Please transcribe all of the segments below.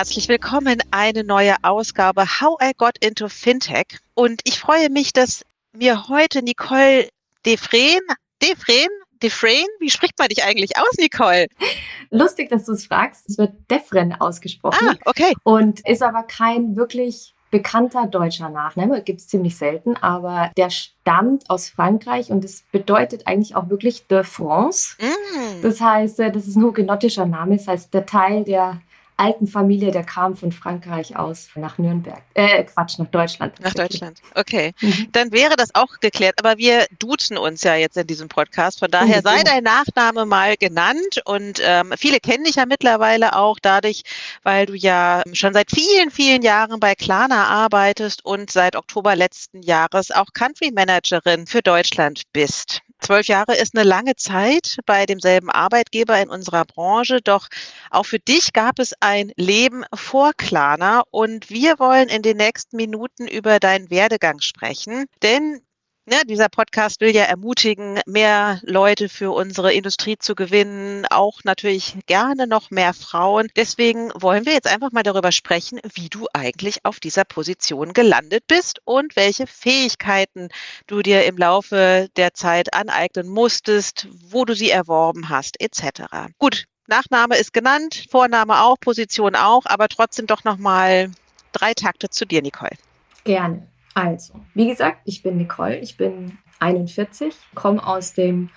Herzlich willkommen, eine neue Ausgabe How I Got into Fintech. Und ich freue mich, dass mir heute Nicole Defren, Defren, Defren, wie spricht man dich eigentlich aus, Nicole? Lustig, dass du es fragst. Es wird Defren ausgesprochen. Ah, okay. Und ist aber kein wirklich bekannter deutscher Nachname, gibt es ziemlich selten, aber der stammt aus Frankreich und es bedeutet eigentlich auch wirklich de France. Mm. Das heißt, äh, das ist ein hugenottischer Name, das heißt der Teil der alten Familie, der kam von Frankreich aus nach Nürnberg. Äh, Quatsch, nach Deutschland. Nach Deutschland, okay. Mhm. Dann wäre das auch geklärt. Aber wir duzen uns ja jetzt in diesem Podcast. Von daher mhm. sei dein Nachname mal genannt. Und ähm, viele kennen dich ja mittlerweile auch dadurch, weil du ja schon seit vielen, vielen Jahren bei Klarna arbeitest und seit Oktober letzten Jahres auch Country Managerin für Deutschland bist. Zwölf Jahre ist eine lange Zeit bei demselben Arbeitgeber in unserer Branche, doch auch für dich gab es ein Leben vor Klarna. Und wir wollen in den nächsten Minuten über deinen Werdegang sprechen, denn Ne, dieser Podcast will ja ermutigen, mehr Leute für unsere Industrie zu gewinnen, auch natürlich gerne noch mehr Frauen. Deswegen wollen wir jetzt einfach mal darüber sprechen, wie du eigentlich auf dieser Position gelandet bist und welche Fähigkeiten du dir im Laufe der Zeit aneignen musstest, wo du sie erworben hast, etc. Gut, Nachname ist genannt, Vorname auch, Position auch, aber trotzdem doch noch mal drei Takte zu dir, Nicole. Gerne. Also, wie gesagt, ich bin Nicole, ich bin 41, komme aus dem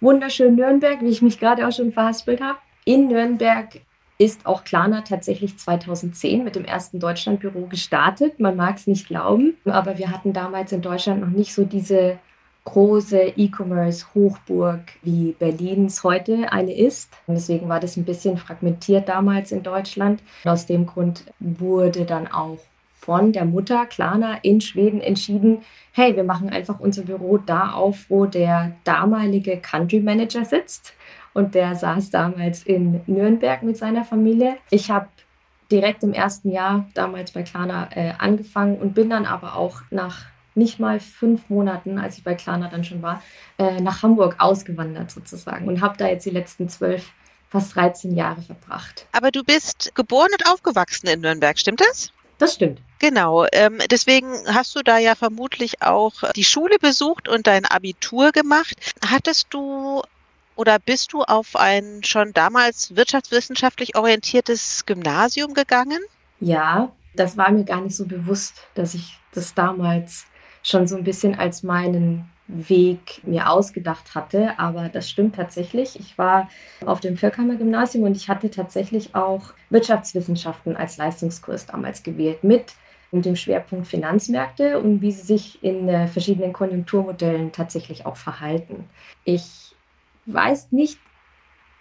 wunderschönen Nürnberg, wie ich mich gerade auch schon verhaspelt habe. In Nürnberg ist auch Klarna tatsächlich 2010 mit dem ersten Deutschlandbüro gestartet. Man mag es nicht glauben, aber wir hatten damals in Deutschland noch nicht so diese große E-Commerce-Hochburg wie Berlins heute eine ist. Und deswegen war das ein bisschen fragmentiert damals in Deutschland. Und aus dem Grund wurde dann auch von der Mutter Klarna in Schweden entschieden, hey, wir machen einfach unser Büro da auf, wo der damalige Country Manager sitzt. Und der saß damals in Nürnberg mit seiner Familie. Ich habe direkt im ersten Jahr damals bei Klarna äh, angefangen und bin dann aber auch nach nicht mal fünf Monaten, als ich bei Klarna dann schon war, äh, nach Hamburg ausgewandert sozusagen und habe da jetzt die letzten zwölf, fast 13 Jahre verbracht. Aber du bist geboren und aufgewachsen in Nürnberg, stimmt das? Das stimmt. Genau, ähm, deswegen hast du da ja vermutlich auch die Schule besucht und dein Abitur gemacht. Hattest du oder bist du auf ein schon damals wirtschaftswissenschaftlich orientiertes Gymnasium gegangen? Ja, das war mir gar nicht so bewusst, dass ich das damals schon so ein bisschen als meinen Weg mir ausgedacht hatte, aber das stimmt tatsächlich. Ich war auf dem Vierkammer Gymnasium und ich hatte tatsächlich auch Wirtschaftswissenschaften als Leistungskurs damals gewählt mit dem Schwerpunkt Finanzmärkte und wie sie sich in äh, verschiedenen Konjunkturmodellen tatsächlich auch verhalten. Ich weiß nicht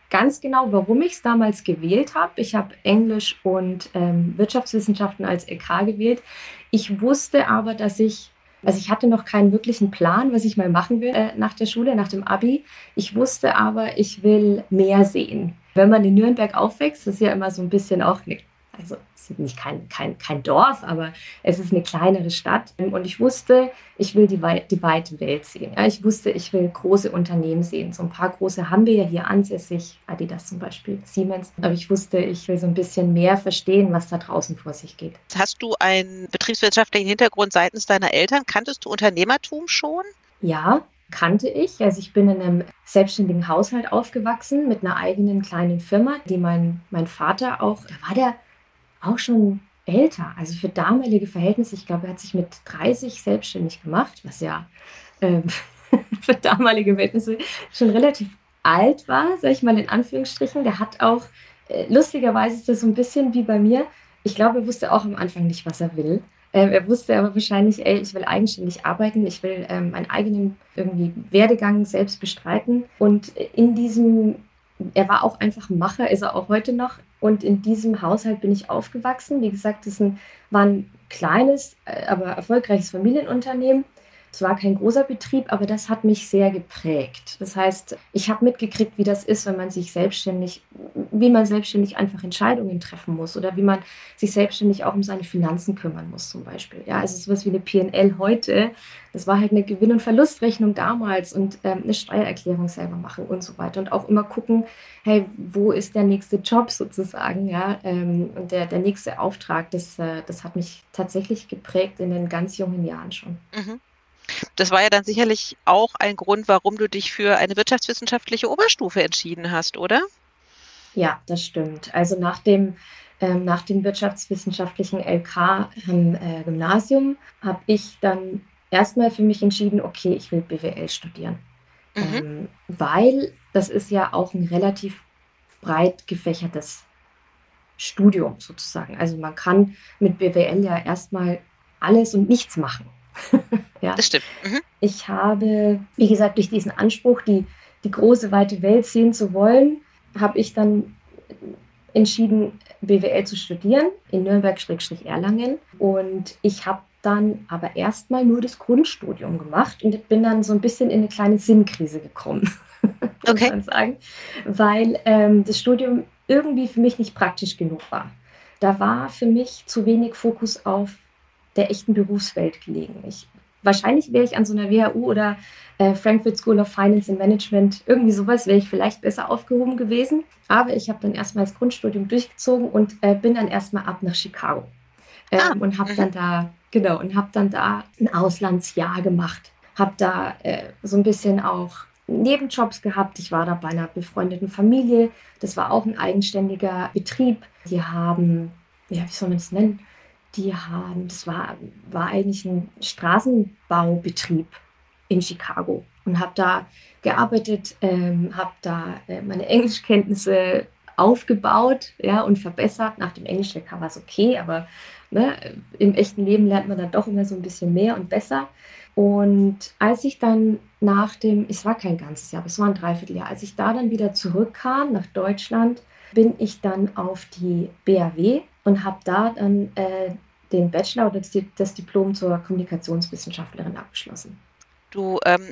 ganz genau, warum ich es damals gewählt habe. Ich habe Englisch und ähm, Wirtschaftswissenschaften als LK gewählt. Ich wusste aber, dass ich also ich hatte noch keinen wirklichen Plan, was ich mal machen will äh, nach der Schule, nach dem Abi. Ich wusste aber, ich will mehr sehen. Wenn man in Nürnberg aufwächst, ist ja immer so ein bisschen auch eine also es ist nicht kein, kein, kein Dorf, aber es ist eine kleinere Stadt. Und ich wusste, ich will die, die weite Welt sehen. Ja, ich wusste, ich will große Unternehmen sehen. So ein paar große haben wir ja hier ansässig, Adidas zum Beispiel, Siemens. Aber ich wusste, ich will so ein bisschen mehr verstehen, was da draußen vor sich geht. Hast du einen betriebswirtschaftlichen Hintergrund seitens deiner Eltern? Kanntest du Unternehmertum schon? Ja, kannte ich. Also ich bin in einem selbstständigen Haushalt aufgewachsen mit einer eigenen kleinen Firma, die mein, mein Vater auch, da war der auch schon älter, also für damalige Verhältnisse. Ich glaube, er hat sich mit 30 selbstständig gemacht, was ja ähm, für damalige Verhältnisse schon relativ alt war, sag ich mal in Anführungsstrichen. Der hat auch, äh, lustigerweise ist das so ein bisschen wie bei mir. Ich glaube, er wusste auch am Anfang nicht, was er will. Ähm, er wusste aber wahrscheinlich, ey, ich will eigenständig arbeiten, ich will ähm, meinen eigenen irgendwie Werdegang selbst bestreiten. Und in diesem, er war auch einfach Macher, ist er auch heute noch. Und in diesem Haushalt bin ich aufgewachsen. Wie gesagt, das war ein kleines, äh, aber erfolgreiches Familienunternehmen. Es war kein großer Betrieb, aber das hat mich sehr geprägt. Das heißt, ich habe mitgekriegt, wie das ist, wenn man sich selbstständig wie man selbstständig einfach Entscheidungen treffen muss oder wie man sich selbstständig auch um seine Finanzen kümmern muss zum Beispiel. Ja, also sowas wie eine PNL heute, das war halt eine Gewinn- und Verlustrechnung damals und ähm, eine Steuererklärung selber machen und so weiter und auch immer gucken, hey, wo ist der nächste Job sozusagen, ja, ähm, und der, der nächste Auftrag, das, äh, das hat mich tatsächlich geprägt in den ganz jungen Jahren schon. Mhm. Das war ja dann sicherlich auch ein Grund, warum du dich für eine wirtschaftswissenschaftliche Oberstufe entschieden hast, oder? Ja, das stimmt. Also nach dem, ähm, nach dem wirtschaftswissenschaftlichen LK am äh, Gymnasium habe ich dann erstmal für mich entschieden, okay, ich will BWL studieren. Mhm. Ähm, weil das ist ja auch ein relativ breit gefächertes Studium sozusagen. Also man kann mit BWL ja erstmal alles und nichts machen. ja. Das stimmt. Mhm. Ich habe, wie gesagt, durch diesen Anspruch, die, die große, weite Welt sehen zu wollen, habe ich dann entschieden, BWL zu studieren in Nürnberg-Erlangen. Und ich habe dann aber erstmal nur das Grundstudium gemacht und bin dann so ein bisschen in eine kleine Sinnkrise gekommen, okay. muss man sagen, weil ähm, das Studium irgendwie für mich nicht praktisch genug war. Da war für mich zu wenig Fokus auf der echten Berufswelt gelegen. Ich, wahrscheinlich wäre ich an so einer WHU oder äh, Frankfurt School of Finance and Management, irgendwie sowas, wäre ich vielleicht besser aufgehoben gewesen. Aber ich habe dann erstmal das Grundstudium durchgezogen und äh, bin dann erstmal ab nach Chicago. Ähm, ah. Und habe dann da, genau, und habe dann da ein Auslandsjahr gemacht. Habe da äh, so ein bisschen auch Nebenjobs gehabt. Ich war da bei einer befreundeten Familie. Das war auch ein eigenständiger Betrieb. Die haben, ja, wie soll man das nennen? Die haben, das war, war eigentlich ein Straßenbaubetrieb in Chicago und habe da gearbeitet, ähm, habe da äh, meine Englischkenntnisse aufgebaut ja, und verbessert. Nach dem Englisch-LK war es okay, aber ne, im echten Leben lernt man dann doch immer so ein bisschen mehr und besser. Und als ich dann nach dem, es war kein ganzes Jahr, aber es war ein Dreivierteljahr, als ich da dann wieder zurückkam nach Deutschland, bin ich dann auf die BAW und habe da dann äh, den Bachelor oder das Diplom zur Kommunikationswissenschaftlerin abgeschlossen. Du ähm,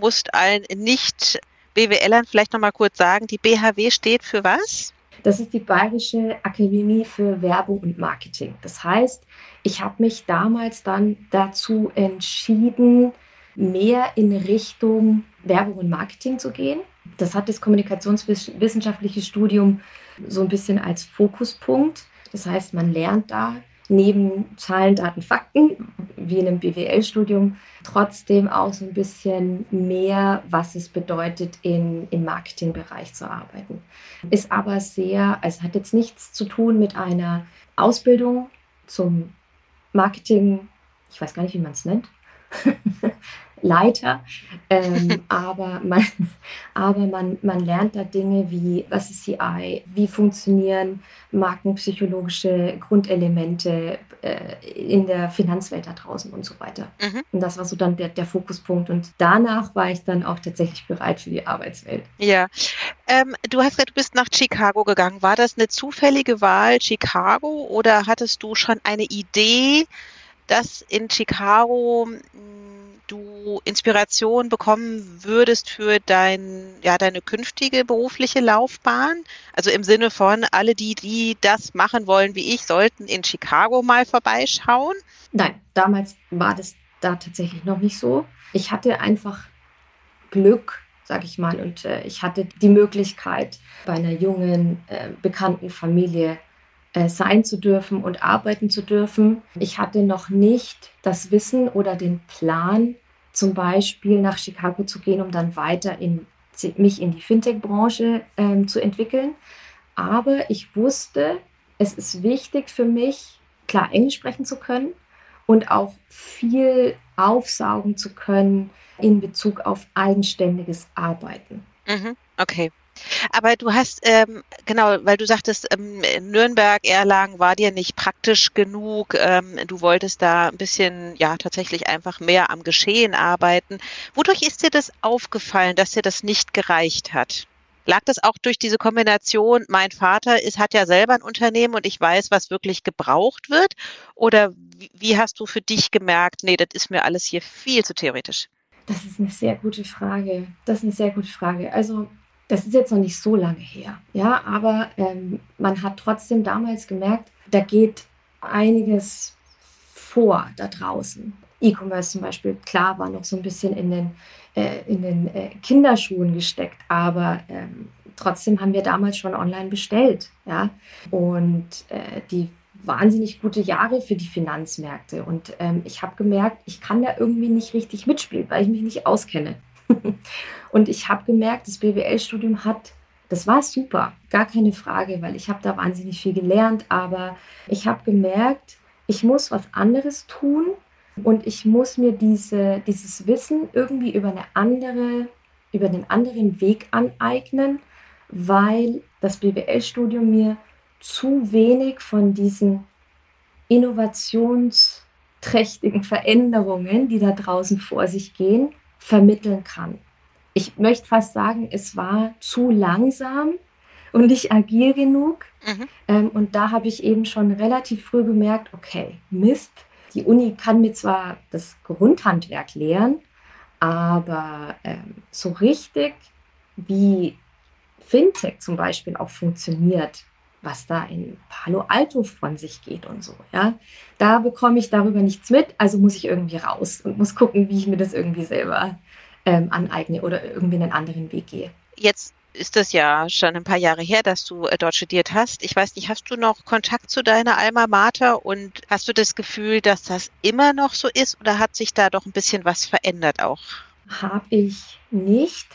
musst allen Nicht-BWLern vielleicht noch mal kurz sagen, die BHW steht für was? Das ist die Bayerische Akademie für Werbung und Marketing. Das heißt, ich habe mich damals dann dazu entschieden, mehr in Richtung Werbung und Marketing zu gehen. Das hat das kommunikationswissenschaftliche Studium so ein bisschen als Fokuspunkt. Das heißt, man lernt da neben Zahlen, Daten, Fakten, wie in einem BWL-Studium, trotzdem auch so ein bisschen mehr, was es bedeutet, in, im Marketingbereich zu arbeiten. Ist aber sehr, also hat jetzt nichts zu tun mit einer Ausbildung zum Marketing, ich weiß gar nicht, wie man es nennt, Leiter, ähm, aber, man, aber man, man lernt da Dinge wie, was ist CI, wie funktionieren markenpsychologische Grundelemente äh, in der Finanzwelt da draußen und so weiter. Mhm. Und das war so dann der, der Fokuspunkt. Und danach war ich dann auch tatsächlich bereit für die Arbeitswelt. Ja, ähm, du hast gesagt, du bist nach Chicago gegangen. War das eine zufällige Wahl Chicago oder hattest du schon eine Idee, dass in Chicago du Inspiration bekommen würdest für dein, ja, deine künftige berufliche Laufbahn? Also im Sinne von, alle die, die das machen wollen wie ich, sollten in Chicago mal vorbeischauen? Nein, damals war das da tatsächlich noch nicht so. Ich hatte einfach Glück, sag ich mal, und äh, ich hatte die Möglichkeit, bei einer jungen, äh, bekannten Familie äh, sein zu dürfen und arbeiten zu dürfen. Ich hatte noch nicht das Wissen oder den Plan, zum Beispiel nach Chicago zu gehen, um dann weiter in, mich in die Fintech-Branche ähm, zu entwickeln. Aber ich wusste, es ist wichtig für mich, klar Englisch sprechen zu können und auch viel aufsaugen zu können in Bezug auf eigenständiges Arbeiten. Mhm, okay. Aber du hast, ähm, genau, weil du sagtest, ähm, Nürnberg, Erlangen war dir nicht praktisch genug. Ähm, du wolltest da ein bisschen, ja, tatsächlich einfach mehr am Geschehen arbeiten. Wodurch ist dir das aufgefallen, dass dir das nicht gereicht hat? Lag das auch durch diese Kombination, mein Vater ist, hat ja selber ein Unternehmen und ich weiß, was wirklich gebraucht wird? Oder wie, wie hast du für dich gemerkt, nee, das ist mir alles hier viel zu theoretisch? Das ist eine sehr gute Frage. Das ist eine sehr gute Frage. Also Das ist jetzt noch nicht so lange her, ja, aber ähm, man hat trotzdem damals gemerkt, da geht einiges vor da draußen. E-Commerce zum Beispiel, klar, war noch so ein bisschen in den, äh, in den äh, Kinderschuhen gesteckt, aber ähm, trotzdem haben wir damals schon online bestellt. Ja? Und äh, die wahnsinnig gute Jahre für die Finanzmärkte. Und ähm, ich habe gemerkt, ich kann da irgendwie nicht richtig mitspielen, weil ich mich nicht auskenne. und ich habe gemerkt, das BWL-Studium hat, das war super, gar keine Frage, weil ich habe da wahnsinnig viel gelernt, aber ich habe gemerkt, ich muss was anderes tun und ich muss mir diese, dieses Wissen irgendwie über eine andere, über einen anderen Weg aneignen, weil das BWL-Studium mir zu wenig von diesen innovationsträchtigen Veränderungen, die da draußen vor sich gehen, vermitteln kann. Ich möchte fast sagen, es war zu langsam und nicht agil genug. Mhm. Ähm, und da habe ich eben schon relativ früh gemerkt, okay, Mist, die Uni kann mir zwar das Grundhandwerk lehren, aber ähm, so richtig, wie Fintech zum Beispiel auch funktioniert, was da in Palo Alto von sich geht und so, ja, da bekomme ich darüber nichts mit, also muss ich irgendwie raus und muss gucken, wie ich mir das irgendwie selber ähm, aneigne oder irgendwie einen anderen Weg gehe. Jetzt ist das ja schon ein paar Jahre her, dass du äh, dort studiert hast. Ich weiß nicht, hast du noch Kontakt zu deiner Alma Mater und hast du das Gefühl, dass das immer noch so ist oder hat sich da doch ein bisschen was verändert auch? Habe ich nicht.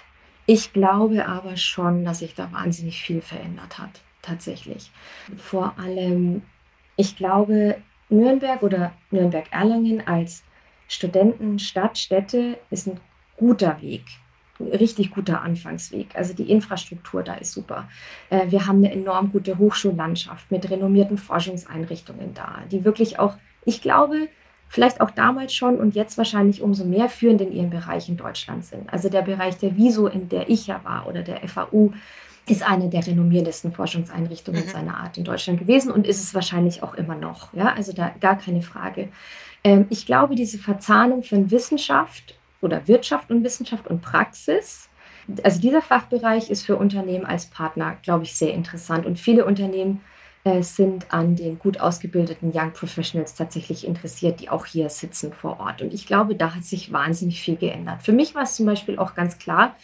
Ich glaube aber schon, dass sich da wahnsinnig viel verändert hat, tatsächlich. Vor allem, ich glaube, Nürnberg oder Nürnberg-Erlangen als Studentenstadt, Städte ist ein guter Weg richtig guter Anfangsweg. Also die Infrastruktur da ist super. Äh, wir haben eine enorm gute Hochschullandschaft mit renommierten Forschungseinrichtungen da, die wirklich auch, ich glaube, vielleicht auch damals schon und jetzt wahrscheinlich umso mehr führend in ihrem Bereich in Deutschland sind. Also der Bereich der Viso, in der ich ja war, oder der FAU, ist eine der renommiertesten Forschungseinrichtungen mhm. seiner Art in Deutschland gewesen und ist es wahrscheinlich auch immer noch. Ja, also da gar keine Frage. Ähm, ich glaube, diese Verzahnung von Wissenschaft oder Wirtschaft und Wissenschaft und Praxis. Also dieser Fachbereich ist für Unternehmen als Partner, glaube ich, sehr interessant. Und viele Unternehmen äh, sind an den gut ausgebildeten Young Professionals tatsächlich interessiert, die auch hier sitzen vor Ort. Und ich glaube, da hat sich wahnsinnig viel geändert. Für mich war es zum Beispiel auch ganz klar,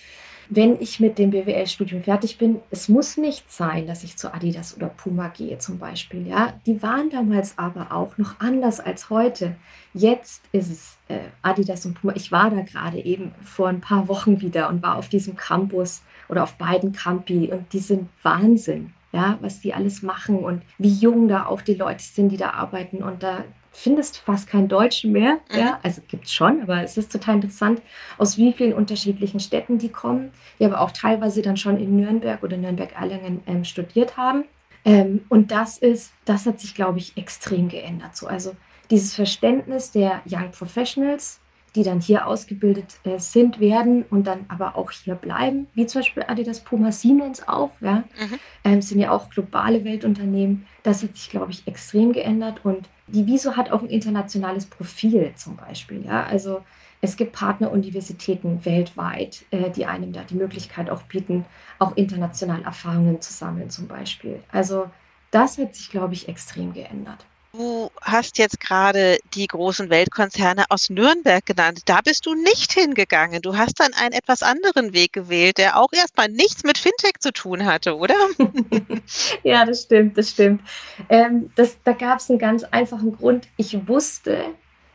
wenn ich mit dem BWL-Studium fertig bin, es muss nicht sein, dass ich zu Adidas oder Puma gehe zum Beispiel. Ja, die waren damals aber auch noch anders als heute. Jetzt ist es äh, Adidas und Puma. Ich war da gerade eben vor ein paar Wochen wieder und war auf diesem Campus oder auf beiden Campi und die sind Wahnsinn. Ja, was die alles machen und wie jung da auch die Leute sind, die da arbeiten. Und da findest fast keinen Deutschen mehr. Mhm. Ja, also gibt es schon, aber es ist total interessant, aus wie vielen unterschiedlichen Städten die kommen, die aber auch teilweise dann schon in Nürnberg oder Nürnberg-Erlangen ähm, studiert haben. Ähm, und das ist, das hat sich, glaube ich, extrem geändert. So, also dieses Verständnis der Young Professionals, die dann hier ausgebildet äh, sind, werden und dann aber auch hier bleiben, wie zum Beispiel Adidas, Puma, Siemens auch, ja, mhm. ähm, sind ja auch globale Weltunternehmen. Das hat sich, glaube ich, extrem geändert und die Wieso hat auch ein internationales Profil zum Beispiel. Ja? Also es gibt Partneruniversitäten weltweit, äh, die einem da die Möglichkeit auch bieten, auch international Erfahrungen zu sammeln zum Beispiel. Also das hat sich, glaube ich, extrem geändert. Du hast jetzt gerade die großen Weltkonzerne aus Nürnberg genannt. Da bist du nicht hingegangen. Du hast dann einen etwas anderen Weg gewählt, der auch erstmal nichts mit Fintech zu tun hatte, oder? ja, das stimmt, das stimmt. Ähm, das, da gab es einen ganz einfachen Grund. Ich wusste,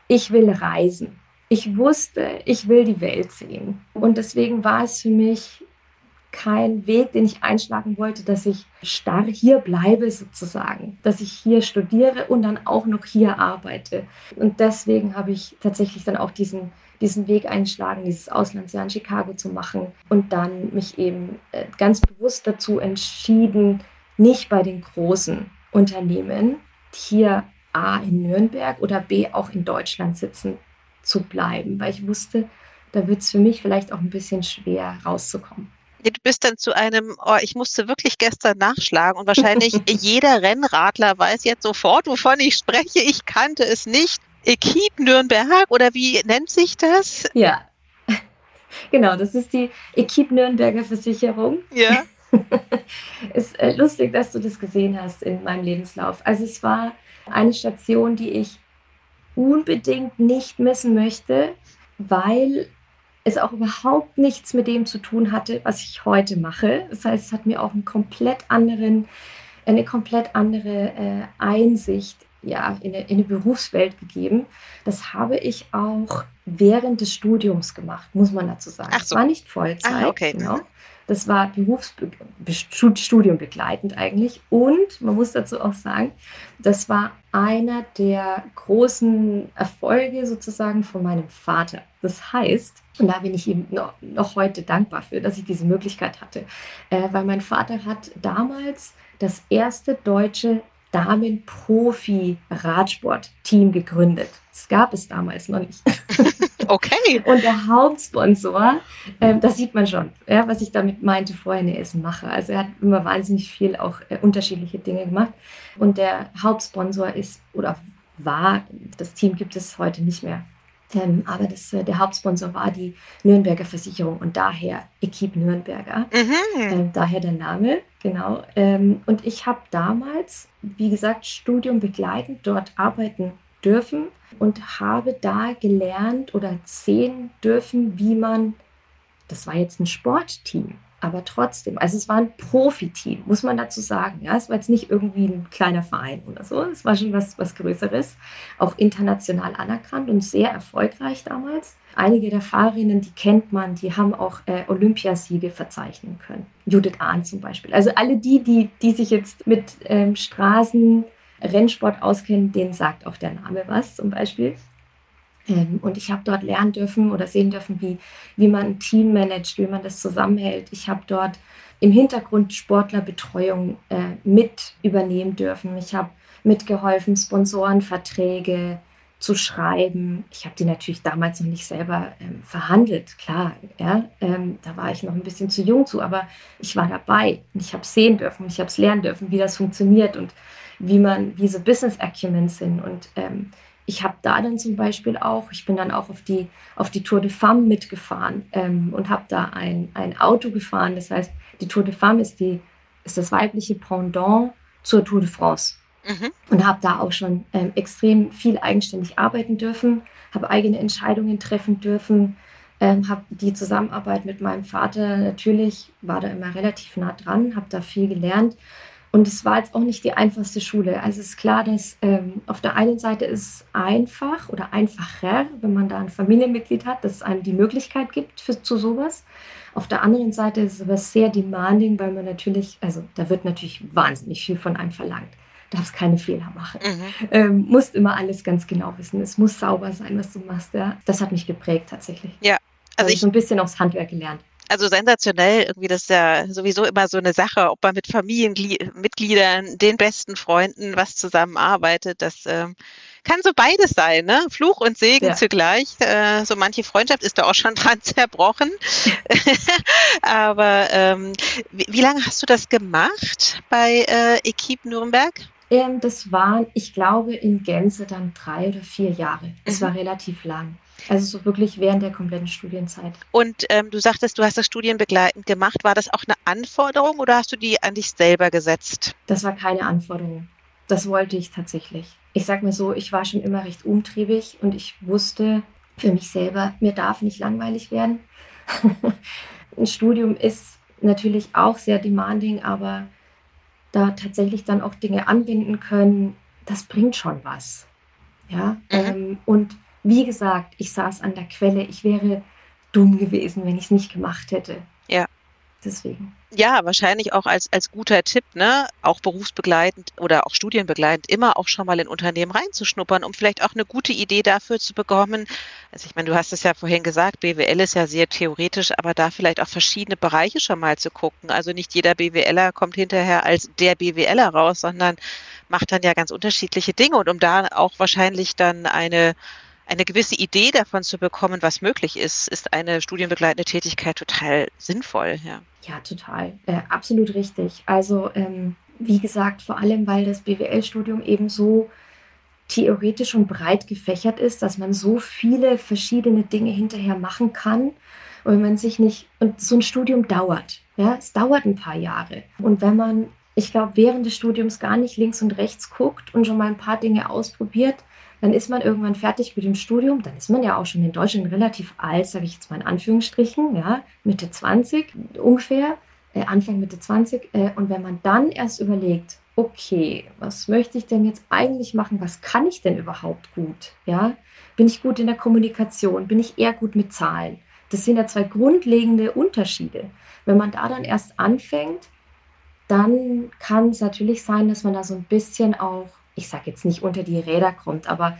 ich will reisen. Ich wusste, ich will die Welt sehen. Und deswegen war es für mich kein Weg, den ich einschlagen wollte, dass ich starr hier bleibe sozusagen, dass ich hier studiere und dann auch noch hier arbeite. Und deswegen habe ich tatsächlich dann auch diesen, diesen Weg eingeschlagen, dieses Auslandsjahr in Chicago zu machen und dann mich eben äh, ganz bewusst dazu entschieden, nicht bei den großen Unternehmen hier A in Nürnberg oder B auch in Deutschland sitzen zu bleiben, weil ich wusste, da wird es für mich vielleicht auch ein bisschen schwer rauszukommen du bist dann zu einem, oh, ich musste wirklich gestern nachschlagen und wahrscheinlich jeder Rennradler weiß jetzt sofort, wovon ich spreche. Ich kannte es nicht. Equipe Nürnberg oder wie nennt sich das? Ja. Genau, das ist die Equipe Nürnberger Versicherung. Ja. ist äh, lustig, dass du das gesehen hast in meinem Lebenslauf. Also es war eine Station, die ich unbedingt nicht missen möchte, weil es auch überhaupt nichts mit dem zu tun hatte, was ich heute mache. Das heißt, es hat mir auch einen komplett anderen, eine komplett andere äh, Einsicht ja, in, eine, in eine Berufswelt gegeben. Das habe ich auch während des Studiums gemacht, muss man dazu sagen. Ach so. Es war nicht Vollzeit. Ah, okay. Genau. Das war Berufsstudium begleitend eigentlich. Und man muss dazu auch sagen, das war einer der großen Erfolge sozusagen von meinem Vater. Das heißt, und da bin ich ihm noch, heute dankbar für, dass ich diese Möglichkeit hatte, äh, weil mein Vater hat damals das erste deutsche Damen-Profi-Radsport-Team gegründet. Das gab es damals noch nicht. Okay. Und der Hauptsponsor, ähm, das sieht man schon, ja, was ich damit meinte, vorher eine Essen mache. Also er hat immer wahnsinnig viel auch äh, unterschiedliche Dinge gemacht. Und der Hauptsponsor ist oder war, das Team gibt es heute nicht mehr. Ähm, aber das, äh, der Hauptsponsor war die Nürnberger Versicherung und daher Equipe Nürnberger. Mhm. Ähm, daher der Name, genau. Ähm, und ich habe damals, wie gesagt, Studium begleitend dort arbeiten dürfen und habe da gelernt oder sehen dürfen, wie man, das war jetzt ein Sportteam, aber trotzdem, also es war ein Profiteam, muss man dazu sagen. Ja, es war jetzt nicht irgendwie ein kleiner Verein oder so, es war schon was, was Größeres, auch international anerkannt und sehr erfolgreich damals. Einige der Fahrerinnen, die kennt man, die haben auch äh, Olympiasiege verzeichnen können. Judith Ahn zum Beispiel. Also alle die, die, die sich jetzt mit ähm, Straßen Rennsport auskennen, denen sagt auch der Name was zum Beispiel. Ähm, und ich habe dort lernen dürfen oder sehen dürfen, wie, wie man ein Team managt, wie man das zusammenhält. Ich habe dort im Hintergrund Sportlerbetreuung äh, mit übernehmen dürfen. Ich habe mitgeholfen, Sponsorenverträge zu schreiben. Ich habe die natürlich damals noch nicht selber ähm, verhandelt, klar. Ja, ähm, da war ich noch ein bisschen zu jung zu, aber ich war dabei und ich habe sehen dürfen, ich habe es lernen dürfen, wie das funktioniert und wie man, wie so Business Acumen sind. Und ähm, ich habe da dann zum Beispiel auch, ich bin dann auch auf die, auf die Tour de Femme mitgefahren ähm, und habe da ein, ein Auto gefahren. Das heißt, die Tour de Femme ist, die, ist das weibliche Pendant zur Tour de France. Mhm. Und habe da auch schon ähm, extrem viel eigenständig arbeiten dürfen, habe eigene Entscheidungen treffen dürfen, ähm, habe die Zusammenarbeit mit meinem Vater natürlich, war da immer relativ nah dran, habe da viel gelernt und es war jetzt auch nicht die einfachste Schule. Also es ist klar, dass ähm, auf der einen Seite ist es einfach oder einfacher, wenn man da ein Familienmitglied hat, dass es einem die Möglichkeit gibt für, zu sowas. Auf der anderen Seite ist es aber sehr demanding, weil man natürlich, also da wird natürlich wahnsinnig viel von einem verlangt. Darfst keine Fehler machen. Mhm. Ähm, musst immer alles ganz genau wissen. Es muss sauber sein, was du machst. Ja. Das hat mich geprägt tatsächlich. Ja. Also ich so ein bisschen aufs Handwerk gelernt also sensationell, irgendwie das ist ja sowieso immer so eine Sache, ob man mit Familienmitgliedern, den besten Freunden was zusammenarbeitet. Das ähm, kann so beides sein, ne? Fluch und Segen ja. zugleich. Äh, so manche Freundschaft ist da auch schon dran zerbrochen. Aber ähm, wie, wie, lange hast du das gemacht bei äh, Equipe Nürnberg? Ähm, das waren, ich glaube, in Gänze dann drei oder vier Jahre. Es mhm. war relativ lang. Also so wirklich während der kompletten Studienzeit. Und ähm, du sagtest, du hast das studienbegleitend gemacht. War das auch eine Anforderung oder hast du die an dich selber gesetzt? Das war keine Anforderung. Das wollte ich tatsächlich. Ich sag mal so, ich war schon immer recht umtriebig und ich wusste für mich selber, mir darf nicht langweilig werden. Ein Studium ist natürlich auch sehr demanding, aber da tatsächlich dann auch Dinge anbinden können, das bringt schon was. Ja, mhm. ähm, und wie gesagt, ich saß an der Quelle. Ich wäre dumm gewesen, wenn ich es nicht gemacht hätte. Ja. Deswegen. Ja, wahrscheinlich auch als, als guter Tipp, ne? Auch berufsbegleitend oder auch studienbegleitend immer auch schon mal in Unternehmen reinzuschnuppern, um vielleicht auch eine gute Idee dafür zu bekommen. Also ich meine, du hast es ja vorhin gesagt, BWL ist ja sehr theoretisch, aber da vielleicht auch verschiedene Bereiche schon mal zu gucken. Also nicht jeder BWLer kommt hinterher als der BWLer raus, sondern macht dann ja ganz unterschiedliche Dinge und um da auch wahrscheinlich dann eine eine gewisse Idee davon zu bekommen, was möglich ist, ist eine studienbegleitende Tätigkeit total sinnvoll. Ja, ja total. Äh, absolut richtig. Also, ähm, wie gesagt, vor allem, weil das BWL-Studium eben so theoretisch und breit gefächert ist, dass man so viele verschiedene Dinge hinterher machen kann Und wenn man sich nicht, und so ein Studium dauert, ja, es dauert ein paar Jahre. Und wenn man, ich glaube, während des Studiums gar nicht links und rechts guckt und schon mal ein paar Dinge ausprobiert, dann ist man irgendwann fertig mit dem Studium. Dann ist man ja auch schon in Deutschland relativ alt, sage ich jetzt mal in Anführungsstrichen, ja, Mitte 20 ungefähr, äh, Anfang Mitte 20. Äh, und wenn man dann erst überlegt, okay, was möchte ich denn jetzt eigentlich machen? Was kann ich denn überhaupt gut? Ja, bin ich gut in der Kommunikation? Bin ich eher gut mit Zahlen? Das sind ja zwei grundlegende Unterschiede. Wenn man da dann erst anfängt, dann kann es natürlich sein, dass man da so ein bisschen auch ich sage jetzt nicht unter die Räder kommt, aber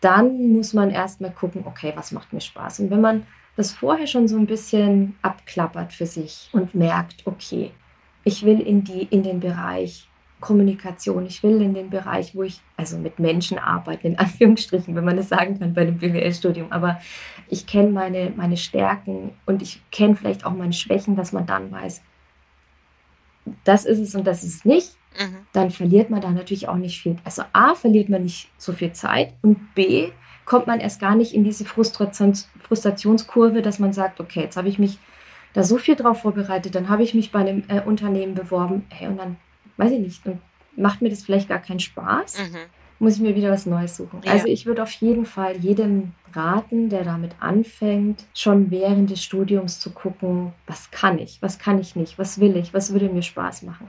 dann muss man erstmal gucken, okay, was macht mir Spaß? Und wenn man das vorher schon so ein bisschen abklappert für sich und merkt, okay, ich will in, die, in den Bereich Kommunikation, ich will in den Bereich, wo ich also mit Menschen arbeite, in Anführungsstrichen, wenn man das sagen kann bei dem BWL-Studium, aber ich kenne meine, meine Stärken und ich kenne vielleicht auch meine Schwächen, dass man dann weiß, das ist es und das ist es nicht Mhm. dann verliert man da natürlich auch nicht viel. Also A, verliert man nicht so viel Zeit und B, kommt man erst gar nicht in diese Frustrations Frustrationskurve, dass man sagt, okay, jetzt habe ich mich da so viel drauf vorbereitet, dann habe ich mich bei einem äh, Unternehmen beworben, hey, und dann, weiß ich nicht, und macht mir das vielleicht gar keinen Spaß, mhm. muss ich mir wieder was Neues suchen. Ja. Also ich würde auf jeden Fall jedem raten, der damit anfängt, schon während des Studiums zu gucken, was kann ich, was kann ich nicht, was will ich, was würde mir Spaß machen.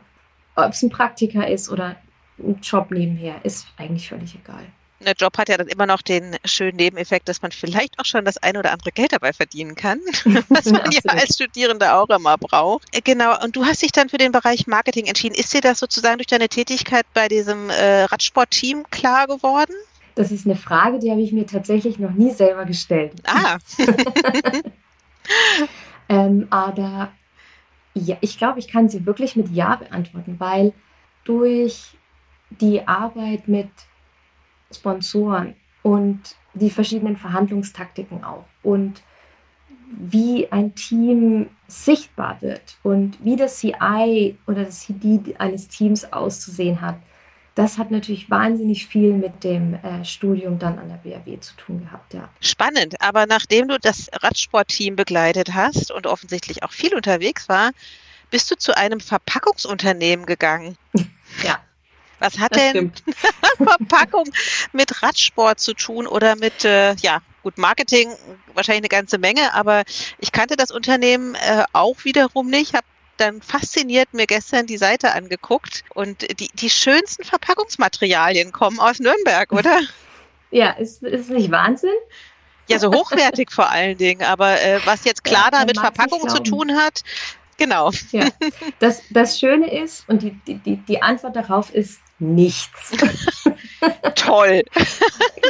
Ob es ein Praktiker ist oder ein Job nebenher, ist eigentlich völlig egal. Der Job hat ja dann immer noch den schönen Nebeneffekt, dass man vielleicht auch schon das ein oder andere Geld dabei verdienen kann, was man ja, als Studierende auch immer braucht. Äh, genau, und du hast dich dann für den Bereich Marketing entschieden. Ist dir das sozusagen durch deine Tätigkeit bei diesem äh, Radsportteam klar geworden? Das ist eine Frage, die habe ich mir tatsächlich noch nie selber gestellt. Ah. ähm, aber ja, ich glaube, ich kann sie wirklich mit Ja beantworten, weil durch die Arbeit mit Sponsoren und die verschiedenen Verhandlungstaktiken auch und wie ein Team sichtbar wird und wie das CI oder das CD eines Teams auszusehen hat, das hat natürlich wahnsinnig viel mit dem äh, Studium dann an der BAW zu tun gehabt, ja. Spannend, aber nachdem du das Radsportteam begleitet hast und offensichtlich auch viel unterwegs war, bist du zu einem Verpackungsunternehmen gegangen. Ja. Was hat denn Verpackung mit Radsport zu tun oder mit, äh, ja, gut, Marketing wahrscheinlich eine ganze Menge, aber ich kannte das Unternehmen äh, auch wiederum nicht, habe dann fasziniert mir gestern die Seite angeguckt und die, die schönsten Verpackungsmaterialien kommen aus Nürnberg, oder? Ja, ist, ist nicht Wahnsinn? Ja, so hochwertig vor allen Dingen. Aber äh, was jetzt klar ja, mit Verpackung zu tun hat, genau. Ja, das, das Schöne ist, und die, die, die Antwort darauf ist nichts. Toll.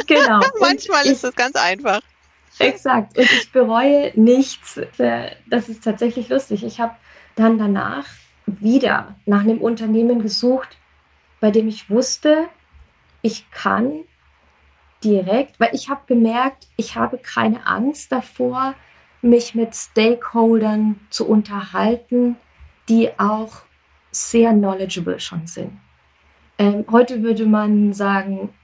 Genau. Manchmal ich, ist es ganz einfach. Exakt. Und ich bereue nichts. Das ist tatsächlich lustig. Ich habe dann danach wieder nach einem Unternehmen gesucht, bei dem ich wusste, ich kann direkt, weil ich habe gemerkt, ich habe keine Angst davor, mich mit Stakeholdern zu unterhalten, die auch sehr knowledgeable schon sind. Ähm, heute würde man sagen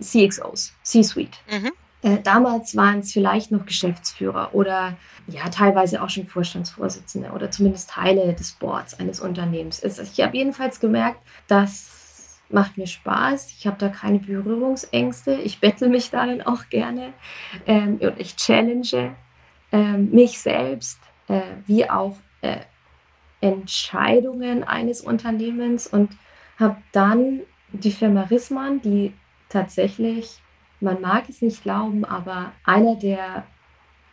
CXOs, C-Suite. Mhm. Äh, damals waren es vielleicht noch Geschäftsführer oder ja, teilweise auch schon Vorstandsvorsitzende oder zumindest Teile des Boards eines Unternehmens. Ich habe jedenfalls gemerkt, das macht mir Spaß. Ich habe da keine Berührungsängste. Ich bettel mich da dann auch gerne ähm, und ich challenge ähm, mich selbst äh, wie auch äh, Entscheidungen eines Unternehmens und habe dann die Firma Rissmann, die tatsächlich man mag es nicht glauben, aber einer der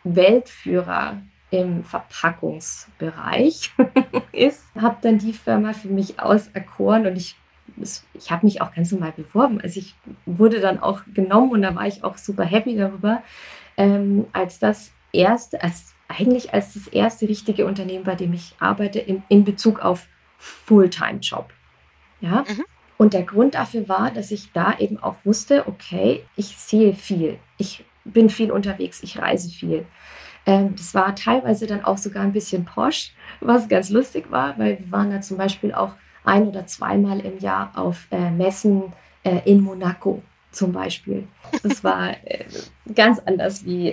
Weltführer im Verpackungsbereich ist, habe dann die Firma für mich auserkoren und ich, ich habe mich auch ganz normal beworben. Also ich wurde dann auch genommen und da war ich auch super happy darüber, ähm, als das erste, als eigentlich als das erste richtige Unternehmen, bei dem ich arbeite, in, in Bezug auf Fulltime-Job. Ja, mhm. Und der Grund dafür war, dass ich da eben auch wusste, okay, ich sehe viel, ich bin viel unterwegs, ich reise viel. Ähm, das war teilweise dann auch sogar ein bisschen posch, was ganz lustig war, weil wir waren da zum Beispiel auch ein oder zweimal im Jahr auf äh, Messen äh, in Monaco. zum Beispiel. Das war äh, ganz anders wie,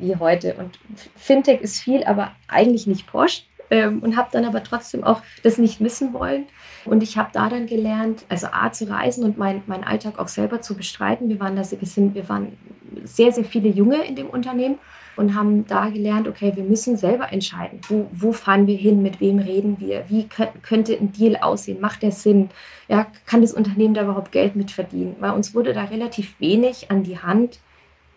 wie heute. Und Fintech ist viel, aber eigentlich nicht Porsche. Ähm, und habe dann aber trotzdem auch das nicht missen wollen. Und ich habe da dann gelernt, also A zu reisen und meinen mein Alltag auch selber zu bestreiten. Wir waren da wir sind, wir waren sehr, sehr viele Junge in dem Unternehmen und haben da gelernt, okay, wir müssen selber entscheiden, wo, wo fahren wir hin, mit wem reden wir, wie könnte ein Deal aussehen, macht der Sinn, ja, kann das Unternehmen da überhaupt Geld mit verdienen? Weil uns wurde da relativ wenig an die Hand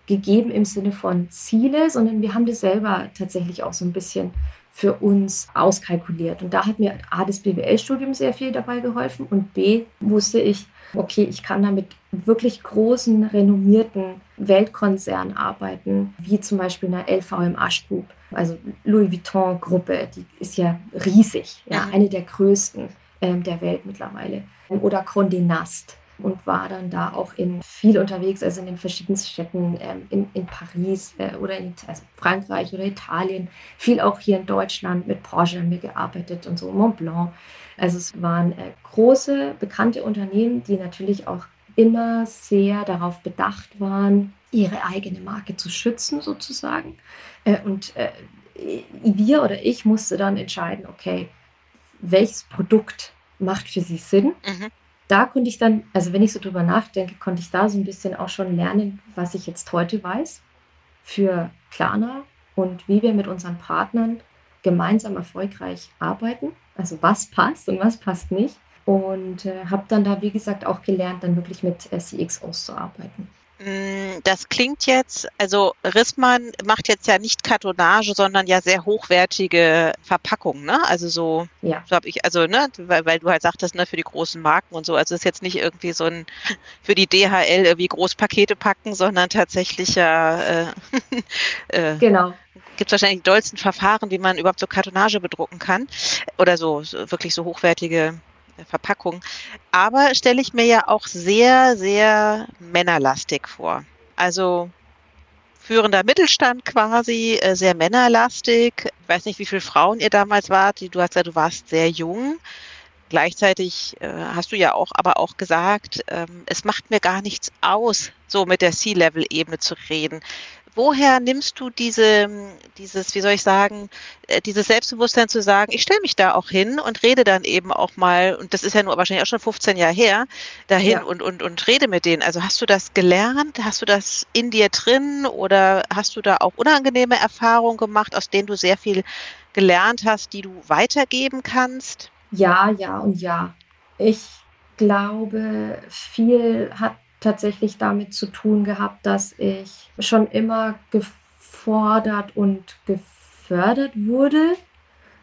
gegeben im Sinne von Ziele, sondern wir haben das selber tatsächlich auch so ein bisschen für uns auskalkuliert. Und da hat mir A, das BWL-Studium sehr viel dabei geholfen und B, wusste ich, okay, ich kann da mit wirklich großen, renommierten Weltkonzernen arbeiten, wie zum Beispiel einer LVMH Group, also Louis Vuitton-Gruppe, die ist ja riesig, ja, eine der größten ähm, der Welt mittlerweile. Oder Condé Nast und war dann da auch in viel unterwegs, also in den verschiedensten Städten, ähm, in, in Paris äh, oder in also Frankreich oder Italien, viel auch hier in Deutschland mit Porsche haben wir gearbeitet und so, Mont Blanc. Also es waren äh, große, bekannte Unternehmen, die natürlich auch immer sehr darauf bedacht waren, ihre eigene Marke zu schützen sozusagen. Äh, und äh, wir oder ich musste dann entscheiden, okay, welches Produkt macht für sie Sinn? Mhm da konnte ich dann, also wenn ich so drüber nachdenke, konnte ich da so ein bisschen auch schon lernen, was ich jetzt heute weiß für Klarna und wie wir mit unseren Partnern gemeinsam erfolgreich arbeiten. Also was passt und was passt nicht. Und äh, habe dann da, wie gesagt, auch gelernt, dann wirklich mit äh, CXOs zu arbeiten. Mm, das klingt jetzt, also Rissmann macht jetzt ja nicht Kartonage, sondern ja sehr hochwertige Verpackungen, ne? Also so, ja. so habe ich, also, ne, weil, weil du halt sagtest, ne, für die großen Marken und so. Also ist jetzt nicht irgendwie so ein für die DHL irgendwie Großpakete packen, sondern tatsächlich ja äh, äh, genau. Gibt es wahrscheinlich die dollsten Verfahren, wie man überhaupt so Kartonage bedrucken kann. Oder so, so wirklich so hochwertige Verpackung. Aber stelle ich mir ja auch sehr, sehr männerlastig vor. Also führender Mittelstand quasi, äh, sehr männerlastig. Ich weiß nicht, wie viele Frauen ihr damals wart. Du hast ja, du warst sehr jung. Gleichzeitig äh, hast du ja auch, aber auch gesagt, ähm, es macht mir gar nichts aus, so mit der C-Level-Ebene zu reden woher nimmst du diese, dieses, wie soll ich sagen, äh, dieses Selbstbewusstsein zu sagen, ich stelle mich da auch hin und rede dann eben auch mal, und das ist ja nur wahrscheinlich auch schon 15 Jahre her, dahin ja. und, und, und rede mit denen. Also hast du das gelernt? Hast du das in dir drin oder hast du da auch unangenehme Erfahrungen gemacht, aus denen du sehr viel gelernt hast, die du weitergeben kannst? Ja, ja und ja. Ich glaube, viel hat tatsächlich damit zu tun gehabt, dass ich schon immer gefordert und gefördert wurde.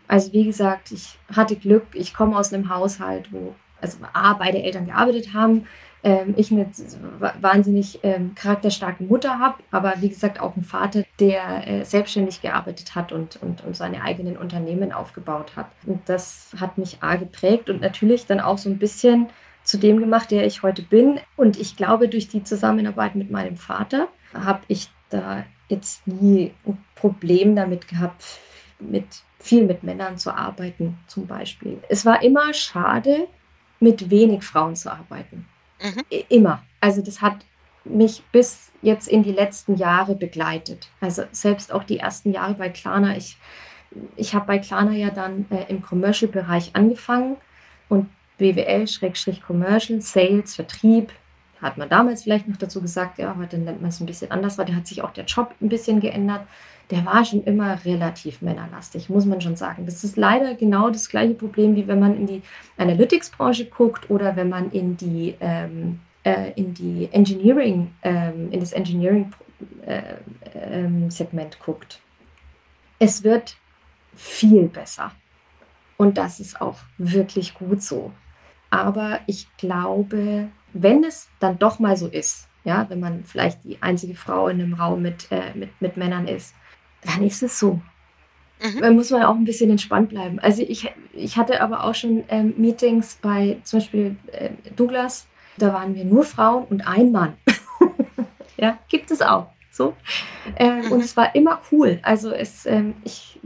Also wie gesagt, ich hatte Glück, ich komme aus einem Haushalt, wo also A, beide Eltern gearbeitet haben, ähm, ich eine wahnsinnig ähm, charakterstarke Mutter habe, aber wie gesagt auch einen Vater, der äh, selbstständig gearbeitet hat und, und, und seine eigenen Unternehmen aufgebaut hat. Und das hat mich A geprägt und natürlich dann auch so ein bisschen zu dem gemacht, der ich heute bin. Und ich glaube, durch die Zusammenarbeit mit meinem Vater habe ich da jetzt nie ein Problem damit gehabt, mit viel mit Männern zu arbeiten, zum Beispiel. Es war immer schade, mit wenig Frauen zu arbeiten. Mhm. Immer. Also das hat mich bis jetzt in die letzten Jahre begleitet. Also selbst auch die ersten Jahre bei Klarna. Ich, ich habe bei Klarna ja dann äh, im Commercial-Bereich angefangen und BWL-Commercial, Sales, Vertrieb, hat man damals vielleicht noch dazu gesagt, ja, heute nennt man es ein bisschen anders, weil da hat sich auch der Job ein bisschen geändert. Der war schon immer relativ männerlastig, muss man schon sagen. Das ist leider genau das gleiche Problem, wie wenn man in die Analytics-Branche guckt oder wenn man in die, ähm, äh, in die Engineering, ähm, in das Engineering-Segment äh, ähm, guckt. Es wird viel besser. Und das ist auch wirklich gut so. Aber ich glaube, wenn es dann doch mal so ist, ja, wenn man vielleicht die einzige Frau in einem Raum mit, äh, mit, mit Männern ist, dann ist es so. Mhm. Da muss man auch ein bisschen entspannt bleiben. Also ich, ich hatte aber auch schon ähm, Meetings bei zum Beispiel äh, Douglas, da waren wir nur Frauen und ein Mann. ja, gibt es auch. So. Ähm, mhm. Und es war immer cool. Also es, ähm, ich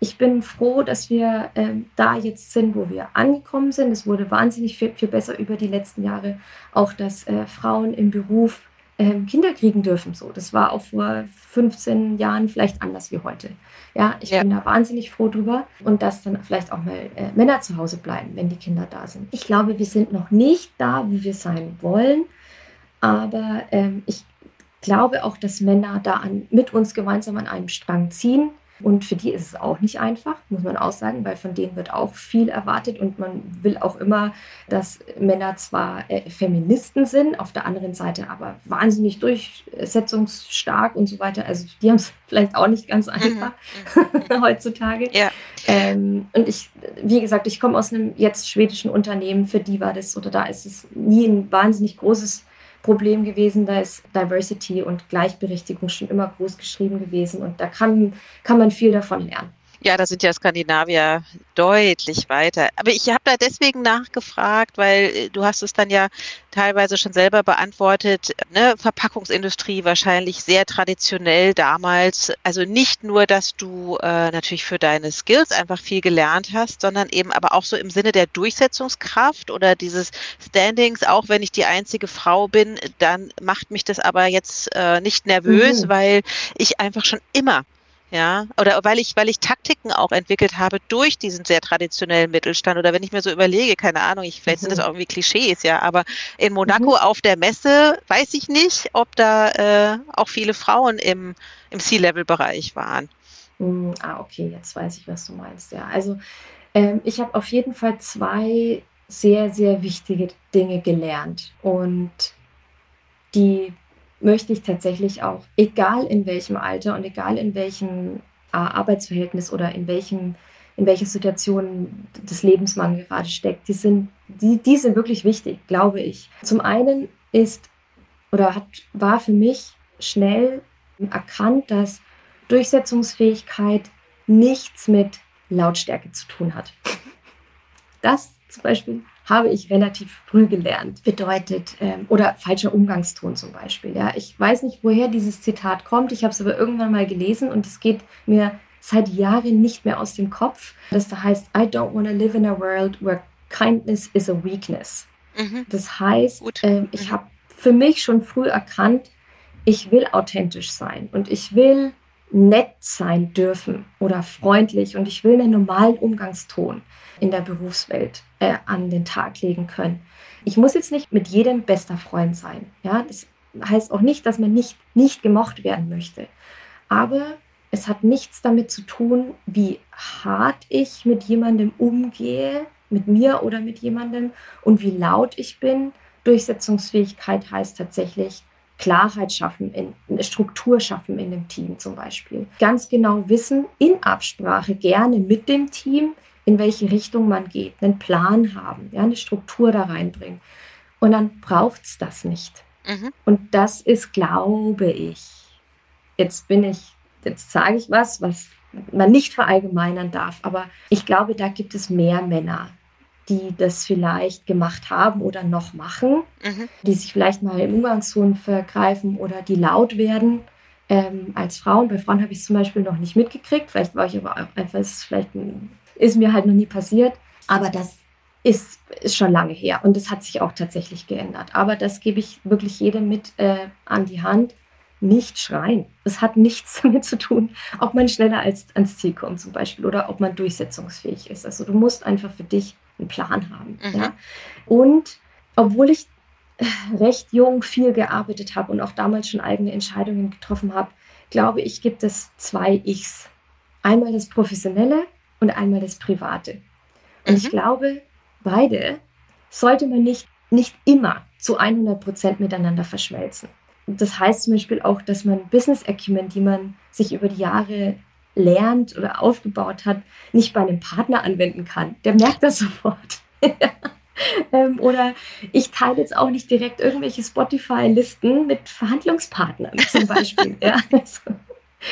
ich bin froh, dass wir ähm, da jetzt sind, wo wir angekommen sind. Es wurde wahnsinnig viel, viel besser über die letzten Jahre. Auch, dass äh, Frauen im Beruf ähm, Kinder kriegen dürfen. So, das war auch vor 15 Jahren vielleicht anders wie heute. Ja, ich ja. bin da wahnsinnig froh drüber und dass dann vielleicht auch mal äh, Männer zu Hause bleiben, wenn die Kinder da sind. Ich glaube, wir sind noch nicht da, wo wir sein wollen, aber ähm, ich glaube auch, dass Männer da an, mit uns gemeinsam an einem Strang ziehen. Und für die ist es auch nicht einfach, muss man auch sagen, weil von denen wird auch viel erwartet und man will auch immer, dass Männer zwar äh, Feministen sind, auf der anderen Seite aber wahnsinnig durchsetzungsstark und so weiter. Also die haben es vielleicht auch nicht ganz mhm. einfach mhm. heutzutage. Ja. Ähm, und ich, wie gesagt, ich komme aus einem jetzt schwedischen Unternehmen, für die war das oder da ist es nie ein wahnsinnig großes Problem gewesen. Da ist Diversity und Gleichberechtigung schon immer groß geschrieben gewesen und da kann, kann man viel davon lernen. Ja, da sind ja Skandinavier deutlich weiter. Aber ich habe da deswegen nachgefragt, weil äh, du hast es dann ja teilweise schon selber beantwortet. Ne? Verpackungsindustrie wahrscheinlich sehr traditionell damals. Also nicht nur, dass du äh, natürlich für deine Skills einfach viel gelernt hast, sondern eben aber auch so im Sinne der Durchsetzungskraft oder dieses Standings. Auch wenn ich die einzige Frau bin, dann macht mich das aber jetzt äh, nicht nervös, mhm. weil ich einfach schon immer ja, oder weil ich, weil ich Taktiken auch entwickelt habe durch diesen sehr traditionellen Mittelstand. Oder wenn ich mir so überlege, keine Ahnung, ich, vielleicht sind das mhm. irgendwie Klischees, ja, aber in Monaco mhm. auf der Messe weiß ich nicht, ob da äh, auch viele Frauen im, im C-Level-Bereich waren. Mhm, ah, okay, jetzt weiß ich, was du meinst, ja. Also ähm, ich habe auf jeden Fall zwei sehr, sehr wichtige Dinge gelernt. Und die möchte ich tatsächlich auch, egal in welchem Alter und egal in welchem äh, Arbeitsverhältnis oder in welchem in welcher Situation des Lebens man gerade steckt, die sind, die, die sind wirklich wichtig, glaube ich. Zum einen ist oder hat, war für mich schnell erkannt, dass Durchsetzungsfähigkeit nichts mit Lautstärke zu tun hat. Das zum Beispiel habe ich relativ früh gelernt. Bedeutet, ähm, oder falscher Umgangston zum Beispiel. Ja, ich weiß nicht, woher dieses Zitat kommt. Ich habe es aber irgendwann mal gelesen und es geht mir seit Jahren nicht mehr aus dem Kopf. Das da heißt, I don't want to live in a world where kindness is a weakness. Mhm. Das heißt, ähm, ich mhm. habe für mich schon früh erkannt, ich will authentisch sein und ich will nett sein dürfen oder freundlich und ich will einen normalen Umgangston in der Berufswelt äh, an den Tag legen können. Ich muss jetzt nicht mit jedem bester Freund sein. Ja, das heißt auch nicht, dass man nicht, nicht gemocht werden möchte. Aber es hat nichts damit zu tun, wie hart ich mit jemandem umgehe, mit mir oder mit jemandem und wie laut ich bin. Durchsetzungsfähigkeit heißt tatsächlich Klarheit schaffen, in, eine Struktur schaffen in dem Team zum Beispiel. Ganz genau wissen, in Absprache gerne mit dem Team, in welche Richtung man geht, einen Plan haben, ja, eine Struktur da reinbringen. Und dann braucht es das nicht. Mhm. Und das ist, glaube ich, jetzt bin ich, jetzt sage ich was, was man nicht verallgemeinern darf, aber ich glaube, da gibt es mehr Männer, die das vielleicht gemacht haben oder noch machen, mhm. die sich vielleicht mal im Umgangston vergreifen oder die laut werden. Ähm, als Frauen. Bei Frauen habe ich es zum Beispiel noch nicht mitgekriegt. Vielleicht war ich aber auch einfach, ist vielleicht ist mir halt noch nie passiert. Aber das ist, ist schon lange her und das hat sich auch tatsächlich geändert. Aber das gebe ich wirklich jedem mit äh, an die Hand. Nicht schreien. Es hat nichts damit zu tun, ob man schneller als, ans Ziel kommt zum Beispiel oder ob man durchsetzungsfähig ist. Also du musst einfach für dich einen Plan haben. Mhm. Ja? Und obwohl ich äh, recht jung viel gearbeitet habe und auch damals schon eigene Entscheidungen getroffen habe, glaube ich, gibt es zwei Ichs. Einmal das Professionelle und einmal das Private. Und mhm. ich glaube, beide sollte man nicht, nicht immer zu 100 Prozent miteinander verschmelzen. Das heißt zum Beispiel auch, dass man Business Acumen, die man sich über die Jahre lernt oder aufgebaut hat, nicht bei einem Partner anwenden kann. Der merkt das sofort. ähm, oder ich teile jetzt auch nicht direkt irgendwelche Spotify-Listen mit Verhandlungspartnern zum Beispiel. ja, also,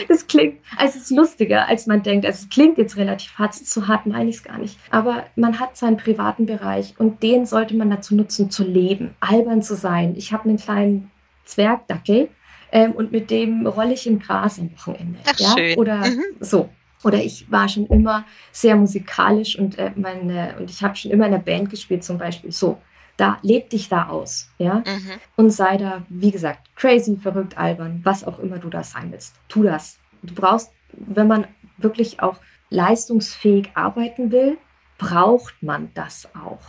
das klingt, also es ist lustiger, als man denkt. Also es klingt jetzt relativ hart, so hart meine ich es gar nicht. Aber man hat seinen privaten Bereich und den sollte man dazu nutzen, zu leben, albern zu sein. Ich habe einen kleinen Zwergdackel ähm, und mit dem rolle ich im Gras am Wochenende. Ach, ja? schön. Oder mhm. so. Oder ich war schon immer sehr musikalisch und, äh, meine, und ich habe schon immer in der Band gespielt zum Beispiel. So, da leb dich da aus, ja, mhm. und sei da, wie gesagt, crazy, verrückt, albern, was auch immer du da sein willst. Tu das. Du brauchst, wenn man wirklich auch leistungsfähig arbeiten will, braucht man das auch.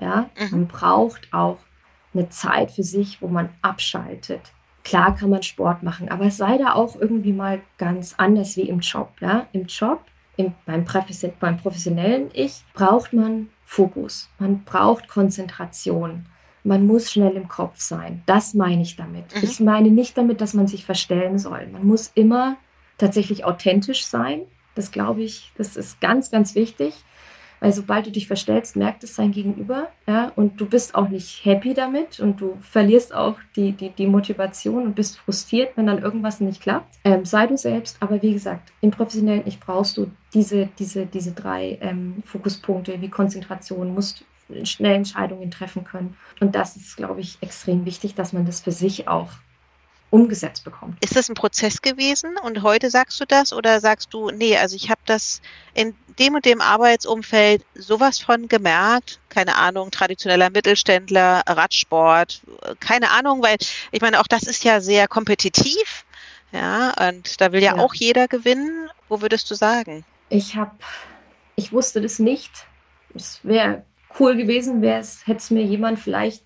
Ja, mhm. man braucht auch eine Zeit für sich, wo man abschaltet. Klar kann man Sport machen, aber sei da auch irgendwie mal ganz anders wie im Job. Ja, im Job, im, beim, beim professionellen Ich braucht man Fokus, man braucht Konzentration. Man muss schnell im Kopf sein. Das meine ich damit. Mhm. Ich meine nicht damit, dass man sich verstellen soll. Man muss immer tatsächlich authentisch sein. Das glaube ich, das ist ganz, ganz wichtig. Weil sobald du dich verstellst, merkt es sein Gegenüber. Ja, und du bist auch nicht happy damit und du verlierst auch die, die, die Motivation und bist frustriert, wenn dann irgendwas nicht klappt. Ähm, sei du selbst, aber wie gesagt, im professionellen Ich brauchst du diese, diese, diese drei ähm, Fokuspunkte wie Konzentration, musst schnell Entscheidungen treffen können. Und das ist, glaube ich, extrem wichtig, dass man das für sich auch umgesetzt bekommt. Ist das ein Prozess gewesen und heute sagst du das oder sagst du, nee, also ich habe das in dem und dem Arbeitsumfeld sowas von gemerkt, keine Ahnung, traditioneller Mittelständler, Radsport, keine Ahnung, weil ich meine, auch das ist ja sehr kompetitiv, ja, und da will ja, ja. auch jeder gewinnen. Wo würdest du sagen? Ich habe, ich wusste das nicht. Es wäre cool gewesen, wäre es, hätte es mir jemand vielleicht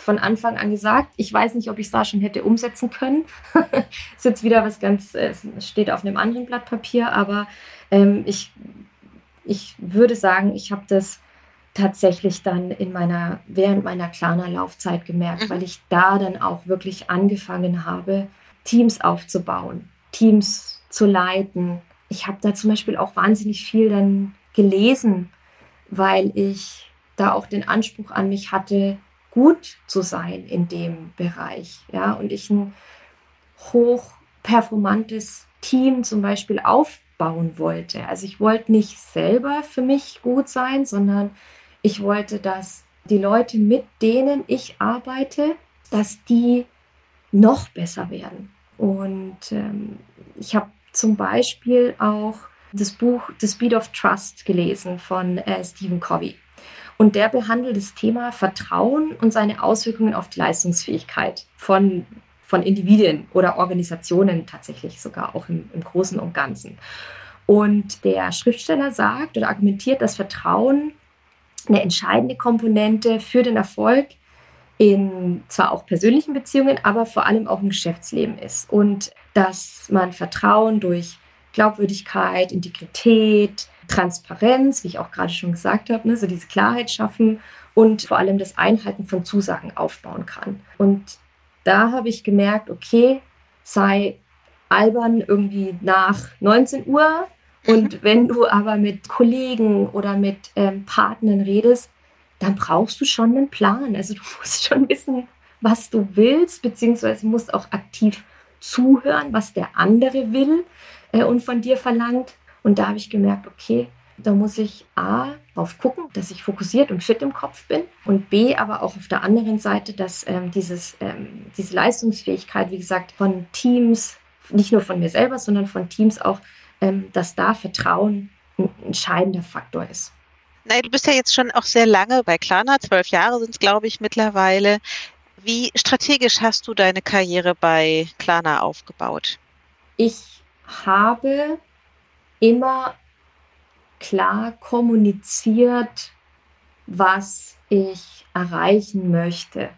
von Anfang an gesagt. Ich weiß nicht, ob ich es da schon hätte umsetzen können. ist jetzt wieder was ganz, äh, es steht auf einem anderen Blatt Papier, aber ähm, ich, ich würde sagen, ich habe das tatsächlich dann in meiner, während meiner Klarna-Laufzeit gemerkt, mhm. weil ich da dann auch wirklich angefangen habe, Teams aufzubauen, Teams zu leiten. Ich habe da zum Beispiel auch wahnsinnig viel dann gelesen, weil ich da auch den Anspruch an mich hatte, gut zu sein in dem Bereich. Ja, und ich ein hochperformantes Team zum Beispiel aufbauen wollte. Also ich wollte nicht selber für mich gut sein, sondern ich wollte, dass die Leute, mit denen ich arbeite, dass die noch besser werden. Und ähm, ich habe zum Beispiel auch das Buch The Speed of Trust gelesen von äh, Stephen Covey. Und der behandelt das Thema Vertrauen und seine Auswirkungen auf die Leistungsfähigkeit von, von Individuen oder Organisationen tatsächlich sogar auch im, im Großen und Ganzen. Und der Schriftsteller sagt oder argumentiert, dass Vertrauen eine entscheidende Komponente für den Erfolg in zwar auch persönlichen Beziehungen, aber vor allem auch im Geschäftsleben ist. Und dass man Vertrauen durch Glaubwürdigkeit, Integrität, Transparenz, wie ich auch gerade schon gesagt habe, ne, so diese Klarheit schaffen und vor allem das Einhalten von Zusagen aufbauen kann. Und da habe ich gemerkt, okay, sei albern irgendwie nach 19 Uhr. Und mhm. wenn du aber mit Kollegen oder mit ähm, Partnern redest, dann brauchst du schon einen Plan. Also du musst schon wissen, was du willst, beziehungsweise musst auch aktiv zuhören, was der andere will äh, und von dir verlangt. Und da habe ich gemerkt, okay, da muss ich A, darauf gucken, dass ich fokussiert und fit im Kopf bin und B, aber auch auf der anderen Seite, dass ähm, dieses, ähm, diese Leistungsfähigkeit, wie gesagt, von Teams, nicht nur von mir selber, sondern von Teams auch, ähm, dass da Vertrauen ein entscheidender Faktor ist. Nein, du bist ja jetzt schon auch sehr lange bei Klarna, zwölf Jahre sind es, glaube ich, mittlerweile. Wie strategisch hast du deine Karriere bei Klarna aufgebaut? Ich habe immer klar kommuniziert, was ich erreichen möchte.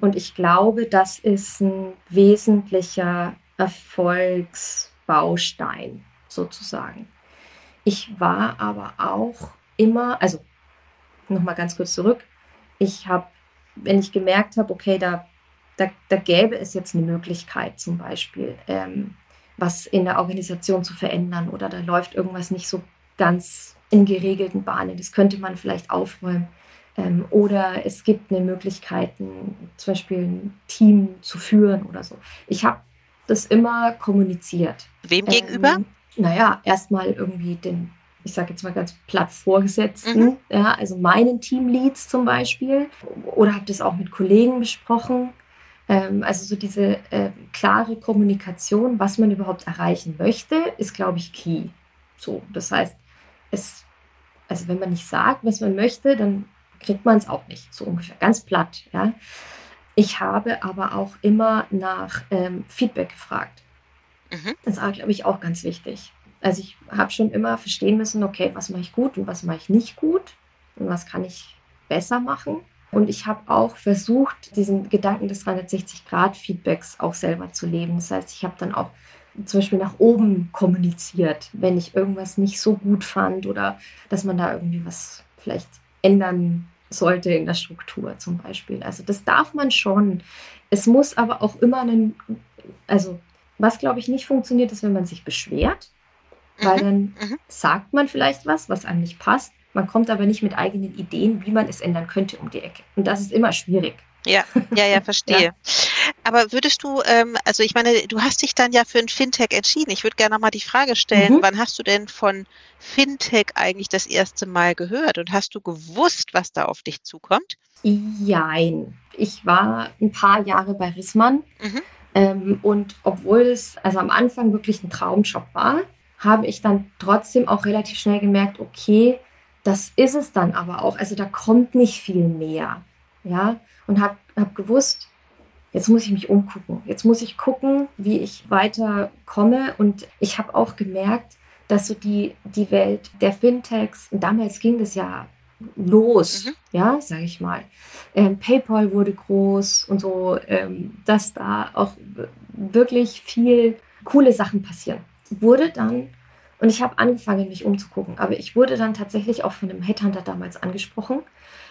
Und ich glaube, das ist ein wesentlicher Erfolgsbaustein sozusagen. Ich war aber auch immer, also nochmal ganz kurz zurück, ich habe, wenn ich gemerkt habe, okay, da, da, da gäbe es jetzt eine Möglichkeit zum Beispiel, ähm, was in der Organisation zu verändern oder da läuft irgendwas nicht so ganz in geregelten Bahnen. Das könnte man vielleicht aufräumen. Ähm, oder es gibt eine Möglichkeit, zum Beispiel ein Team zu führen oder so. Ich habe das immer kommuniziert. Wem ähm, gegenüber? Naja, erstmal irgendwie den, ich sage jetzt mal ganz platt Vorgesetzten, mhm. ja, also meinen Teamleads zum Beispiel. Oder habe das auch mit Kollegen besprochen. Ähm, also so diese äh, klare Kommunikation, was man überhaupt erreichen möchte, ist, glaube ich, key. So, das heißt, es, also wenn man nicht sagt, was man möchte, dann kriegt man es auch nicht, so ungefähr, ganz platt. Ja. Ich habe aber auch immer nach ähm, Feedback gefragt. Mhm. Das war, glaube ich, auch ganz wichtig. Also ich habe schon immer verstehen müssen, okay, was mache ich gut und was mache ich nicht gut und was kann ich besser machen. Und ich habe auch versucht, diesen Gedanken des 360-Grad-Feedbacks auch selber zu leben. Das heißt, ich habe dann auch zum Beispiel nach oben kommuniziert, wenn ich irgendwas nicht so gut fand oder dass man da irgendwie was vielleicht ändern sollte in der Struktur zum Beispiel. Also das darf man schon. Es muss aber auch immer einen, also was glaube ich nicht funktioniert, ist, wenn man sich beschwert, weil mhm. dann mhm. sagt man vielleicht was, was einem nicht passt. Man kommt aber nicht mit eigenen Ideen, wie man es ändern könnte um die Ecke. Und das ist immer schwierig. Ja, ja, ja, verstehe. ja. Aber würdest du, ähm, also ich meine, du hast dich dann ja für ein Fintech entschieden. Ich würde gerne nochmal die Frage stellen, mhm. wann hast du denn von Fintech eigentlich das erste Mal gehört und hast du gewusst, was da auf dich zukommt? Jein. Ich war ein paar Jahre bei Rissmann mhm. ähm, und obwohl es also am Anfang wirklich ein Traumjob war, habe ich dann trotzdem auch relativ schnell gemerkt, okay, das ist es dann aber auch. Also da kommt nicht viel mehr. Ja, und habe hab gewusst, jetzt muss ich mich umgucken. Jetzt muss ich gucken, wie ich weiter komme. Und ich habe auch gemerkt, dass so die, die Welt der Fintechs, damals ging das ja los, mhm. ja, sage ich mal. Ähm, PayPal wurde groß und so, ähm, dass da auch wirklich viel coole Sachen passieren. Wurde dann, und ich habe angefangen, mich umzugucken, aber ich wurde dann tatsächlich auch von einem Headhunter damals angesprochen,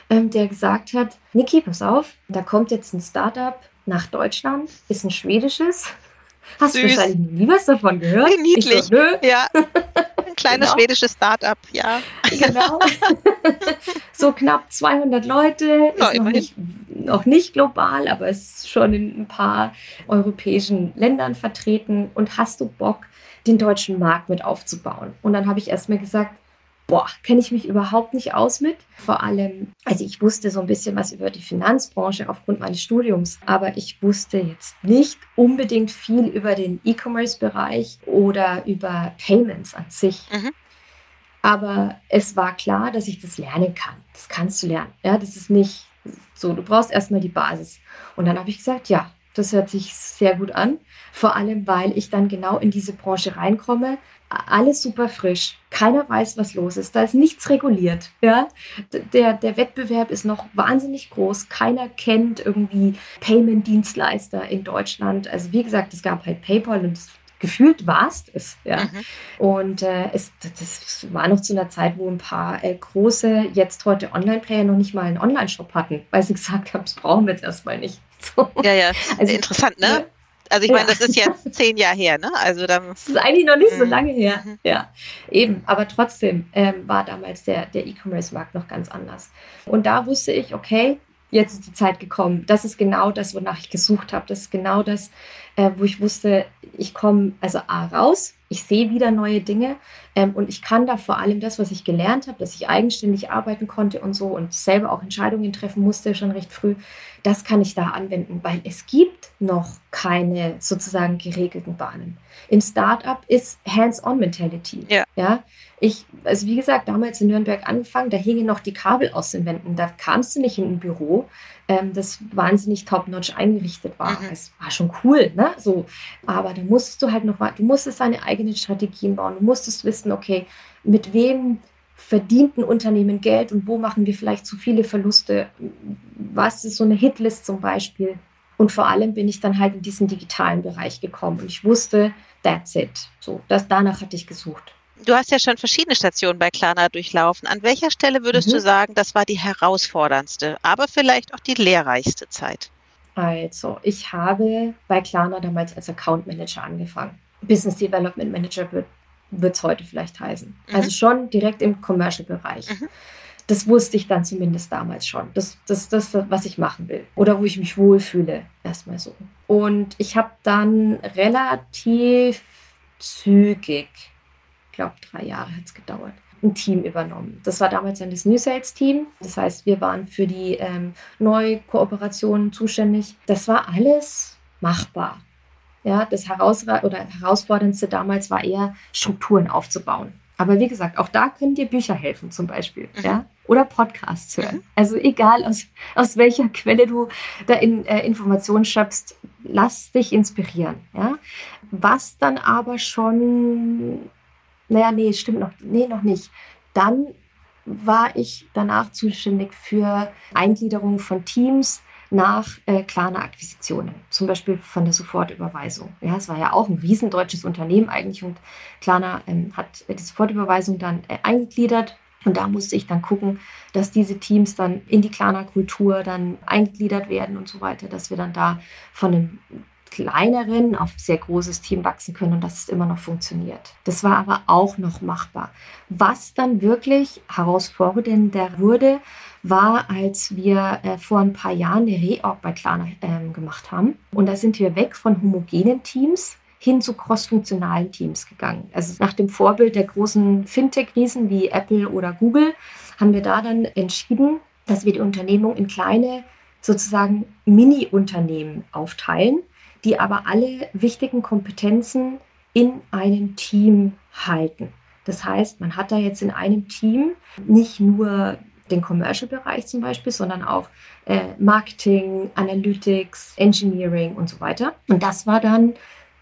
ähm, der gesagt hat, Niki, pass auf, da kommt jetzt ein Startup nach Deutschland, ist ein schwedisches. Hast Süß. du wahrscheinlich nie was davon gehört? Niedlich. So, Nö. Ja. Ein kleines genau. schwedisches Startup, ja. Genau. so knapp 200 Leute, ist noch nicht, noch nicht global, aber ist schon in ein paar europäischen Ländern vertreten. Und hast du Bock, den deutschen Markt mit aufzubauen? Und dann habe ich erstmal gesagt, boah, kenne ich mich überhaupt nicht aus mit. Vor allem, also ich wusste so ein bisschen was über die Finanzbranche aufgrund meines Studiums, aber ich wusste jetzt nicht unbedingt viel über den E-Commerce-Bereich oder über Payments an sich. Mhm. Aber es war klar, dass ich das lernen kann. Das kannst du lernen. Ja, das ist nicht so, du brauchst erstmal die Basis. Und dann habe ich gesagt, ja, das hört sich sehr gut an. Vor allem, weil ich dann genau in diese Branche reinkomme, alles super frisch. Keiner weiß, was los ist. Da ist nichts reguliert. Ja? Der, der Wettbewerb ist noch wahnsinnig groß. Keiner kennt irgendwie Payment-Dienstleister in Deutschland. Also wie gesagt, es gab halt PayPal und gefühlt war es das. Ja? Mhm. Und äh, es, das war noch zu einer Zeit, wo ein paar äh, große, jetzt heute Online-Player noch nicht mal einen Online-Shop hatten, weil sie gesagt haben, das brauchen wir jetzt erstmal nicht. So. Ja, ja, also, interessant, ne? Ja. Also ich meine, das ist jetzt zehn Jahre her, ne? Also dann. Das ist eigentlich noch nicht so mhm. lange her. Mhm. Ja, eben. Aber trotzdem ähm, war damals der, der E-Commerce-Markt noch ganz anders. Und da wusste ich, okay, jetzt ist die Zeit gekommen. Das ist genau das, wonach ich gesucht habe. Das ist genau das, äh, wo ich wusste, ich komme also A raus, ich sehe wieder neue Dinge ähm, und ich kann da vor allem das, was ich gelernt habe, dass ich eigenständig arbeiten konnte und so und selber auch Entscheidungen treffen musste schon recht früh, das kann ich da anwenden, weil es gibt noch keine sozusagen geregelten Bahnen. Im Startup ist Hands-on-Mentality. Ja. ja. Ich, also wie gesagt, damals in Nürnberg angefangen, da hingen noch die Kabel aus den Wänden. Da kamst du nicht in ein Büro, ähm, das wahnsinnig top-notch eingerichtet war. Mhm. Es war schon cool, ne? So. Aber da musstest du halt noch, du musstest deine eigenen Strategien bauen. Du musstest wissen, okay, mit wem verdient ein Unternehmen Geld und wo machen wir vielleicht zu viele Verluste? Was ist so eine Hitlist zum Beispiel? Und vor allem bin ich dann halt in diesen digitalen Bereich gekommen und ich wusste, that's it. So, das, danach hatte ich gesucht. Du hast ja schon verschiedene Stationen bei Klarna durchlaufen. An welcher Stelle würdest mhm. du sagen, das war die herausforderndste, aber vielleicht auch die lehrreichste Zeit? Also, ich habe bei Klarna damals als Account Manager angefangen. Business Development Manager wird es heute vielleicht heißen. Mhm. Also schon direkt im Commercial-Bereich. Mhm. Das wusste ich dann zumindest damals schon. Das ist das, was ich machen will. Oder wo ich mich wohlfühle. Erstmal so. Und ich habe dann relativ zügig glaube, drei Jahre hat es gedauert, ein Team übernommen. Das war damals dann das New Sales Team. Das heißt, wir waren für die ähm, Neukooperationen zuständig. Das war alles machbar. Ja, das Heraus oder herausforderndste damals war eher Strukturen aufzubauen. Aber wie gesagt, auch da können dir Bücher helfen, zum Beispiel, mhm. ja, oder Podcasts hören. Mhm. Also egal aus, aus welcher Quelle du da in, äh, Informationen schöpfst, lass dich inspirieren, ja. Was dann aber schon, naja, nee, stimmt noch, nee, noch nicht. Dann war ich danach zuständig für Eingliederung von Teams nach äh, Klarna-Akquisitionen, zum Beispiel von der Sofortüberweisung. Ja, es war ja auch ein riesendeutsches Unternehmen eigentlich und Klarna ähm, hat die Sofortüberweisung dann äh, eingegliedert und da musste ich dann gucken, dass diese Teams dann in die Klarna-Kultur dann eingegliedert werden und so weiter, dass wir dann da von einem kleineren auf sehr großes Team wachsen können und dass es immer noch funktioniert. Das war aber auch noch machbar. Was dann wirklich herausfordernder wurde, war, als wir äh, vor ein paar Jahren eine Reorg bei Klarna äh, gemacht haben. Und da sind wir weg von homogenen Teams hin zu crossfunktionalen Teams gegangen. Also nach dem Vorbild der großen Fintech-Riesen wie Apple oder Google haben wir da dann entschieden, dass wir die Unternehmung in kleine sozusagen Mini-Unternehmen aufteilen die aber alle wichtigen Kompetenzen in einem Team halten. Das heißt, man hat da jetzt in einem Team nicht nur den Commercial-Bereich zum Beispiel, sondern auch äh, Marketing, Analytics, Engineering und so weiter. Und das war dann,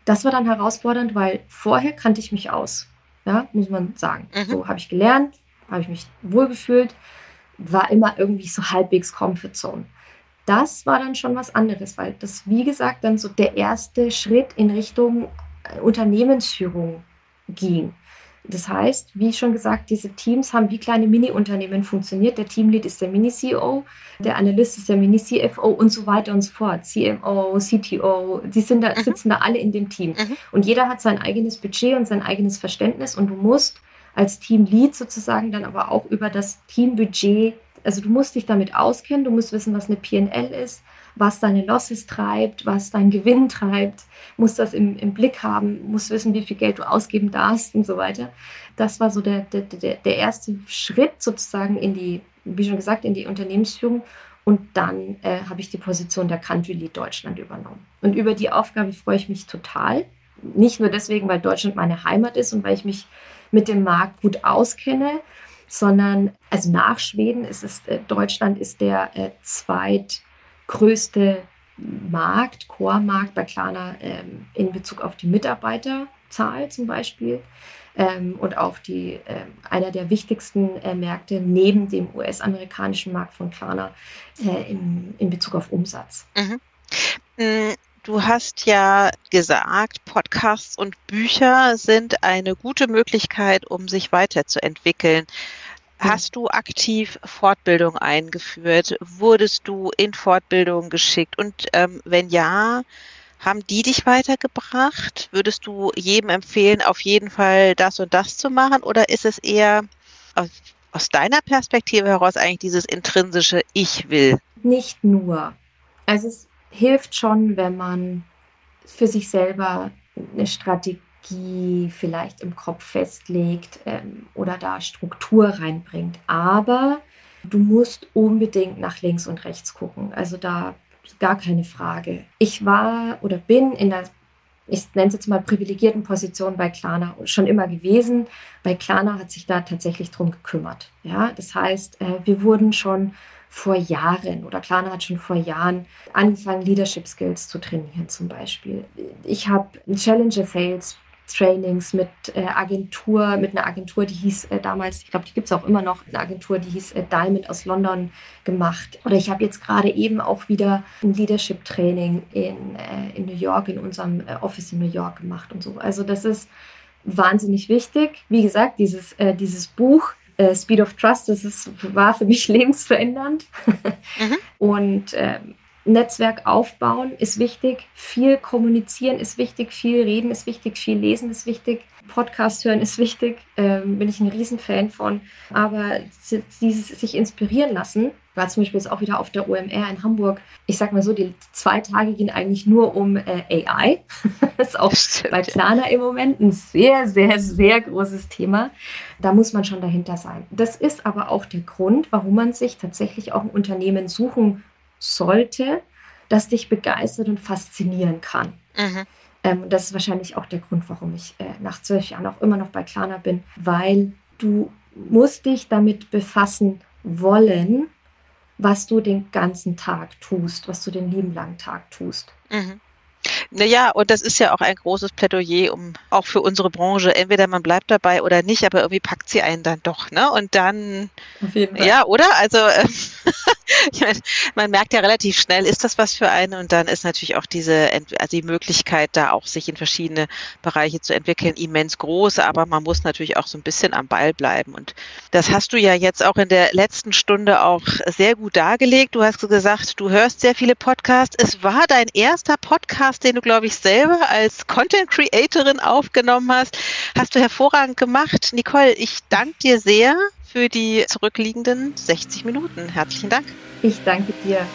das war dann herausfordernd, weil vorher kannte ich mich aus. Ja, muss man sagen. Mhm. So habe ich gelernt, habe ich mich wohlgefühlt, war immer irgendwie so halbwegs Comfort Zone das war dann schon was anderes, weil das, wie gesagt, dann so der erste Schritt in Richtung äh, Unternehmensführung ging. Das heißt, wie schon gesagt, diese Teams haben wie kleine Mini-Unternehmen funktioniert. Der Teamlead ist der Mini-CEO, der Analyst ist der Mini-CFO und so weiter und so fort. CMO, CTO, die sind da, mhm. sitzen da alle in dem Team. Mhm. Und jeder hat sein eigenes Budget und sein eigenes Verständnis und du musst als Teamlead sozusagen dann aber auch über das Teambudget also du musst dich damit auskennen, du musst wissen, was eine PNL ist, was deine Losses treibt, was dein Gewinn treibt, musst das im, im Blick haben, musst wissen, wie viel Geld du ausgeben darfst und so weiter. Das war so der, der, der, erste Schritt sozusagen in die, wie schon gesagt, in die Unternehmensführung. Und dann äh, habe ich die Position der Country Lead Deutschland übernommen. Und über die Aufgabe freue ich mich total. Nicht nur deswegen, weil Deutschland meine Heimat ist und weil ich mich mit dem Markt gut auskenne, sondern also nach Schweden ist es, äh, Deutschland ist der äh, zweitgrößte Markt, Core-Markt bei Klarna ähm, in Bezug auf die Mitarbeiterzahl zum Beispiel. Ähm, und auch die, äh, einer der wichtigsten äh, Märkte neben dem US-amerikanischen Markt von Klarna äh, in, in Bezug auf Umsatz. Mhm. Mm, du hast ja gesagt, Podcasts und Bücher sind eine gute Möglichkeit, um sich weiterzuentwickeln. Hast du aktiv Fortbildung eingeführt? Wurdest du in Fortbildung geschickt? Und ähm, wenn ja, haben die dich weitergebracht? Würdest du jedem empfehlen, auf jeden Fall das und das zu machen? Oder ist es eher aus, aus deiner Perspektive heraus eigentlich dieses intrinsische Ich will? Nicht nur. Also es hilft schon, wenn man für sich selber eine Strategie Strategie vielleicht im Kopf festlegt ähm, oder da Struktur reinbringt. Aber du musst unbedingt nach links und rechts gucken. Also da gar keine Frage. Ich war oder bin in der ich nenne es jetzt mal privilegierten Position bei Klarna schon immer gewesen. Bei Klarna hat sich da tatsächlich drum gekümmert. Ja, das heißt, äh, wir wurden schon vor Jahren oder Klarna hat schon vor Jahren angefangen, Leadership Skills zu trainieren zum Beispiel. Ich habe Challenger Sales Trainings mit äh, Agentur, mit einer Agentur, die hieß äh, damals, ich glaube, die gibt es auch immer noch, eine Agentur, die hieß äh, Diamond aus London gemacht. Oder ich habe jetzt gerade eben auch wieder ein Leadership-Training in, äh, in New York, in unserem äh, Office in New York gemacht und so. Also das ist wahnsinnig wichtig. Wie gesagt, dieses, äh, dieses Buch, Speed of Trust, das ist, war für mich lebensverändernd. mhm. Und ähm, Netzwerk aufbauen ist wichtig, viel kommunizieren ist wichtig, viel reden ist wichtig, viel lesen ist wichtig, Podcast hören ist wichtig, ähm, bin ich ein Riesenfan von. Aber dieses sich inspirieren lassen, war zum Beispiel jetzt auch wieder auf der OMR in Hamburg. Ich sag mal so, die zwei Tage gehen eigentlich nur um äh, AI. das ist auch Stimmt, bei Klarna im Moment ein sehr, sehr, sehr großes Thema. Da muss man schon dahinter sein. Das ist aber auch der Grund, warum man sich tatsächlich auch ein Unternehmen suchen sollte, das dich begeistert und faszinieren kann. Mhm. Ähm, das ist wahrscheinlich auch der Grund, warum ich äh, nach zwölf Jahren auch immer noch bei Klarna bin, weil du musst dich damit befassen wollen, was du den ganzen Tag tust, was du den lieben langen Tag tust. Mhm. Naja, und das ist ja auch ein großes Plädoyer, um auch für unsere Branche. Entweder man bleibt dabei oder nicht, aber irgendwie packt sie einen dann doch, ne? Und dann, Auf jeden Fall. ja, oder? Also äh, ich meine, man merkt ja relativ schnell, ist das was für einen? Und dann ist natürlich auch diese, also die Möglichkeit, da auch sich in verschiedene Bereiche zu entwickeln, immens groß. Aber man muss natürlich auch so ein bisschen am Ball bleiben. Und das hast du ja jetzt auch in der letzten Stunde auch sehr gut dargelegt. Du hast gesagt, du hörst sehr viele Podcasts. Es war dein erster Podcast, den du, glaube ich, selber als Content Creatorin aufgenommen hast. Hast du hervorragend gemacht. Nicole, ich danke dir sehr für die zurückliegenden 60 Minuten. Herzlichen Dank. Ich danke dir.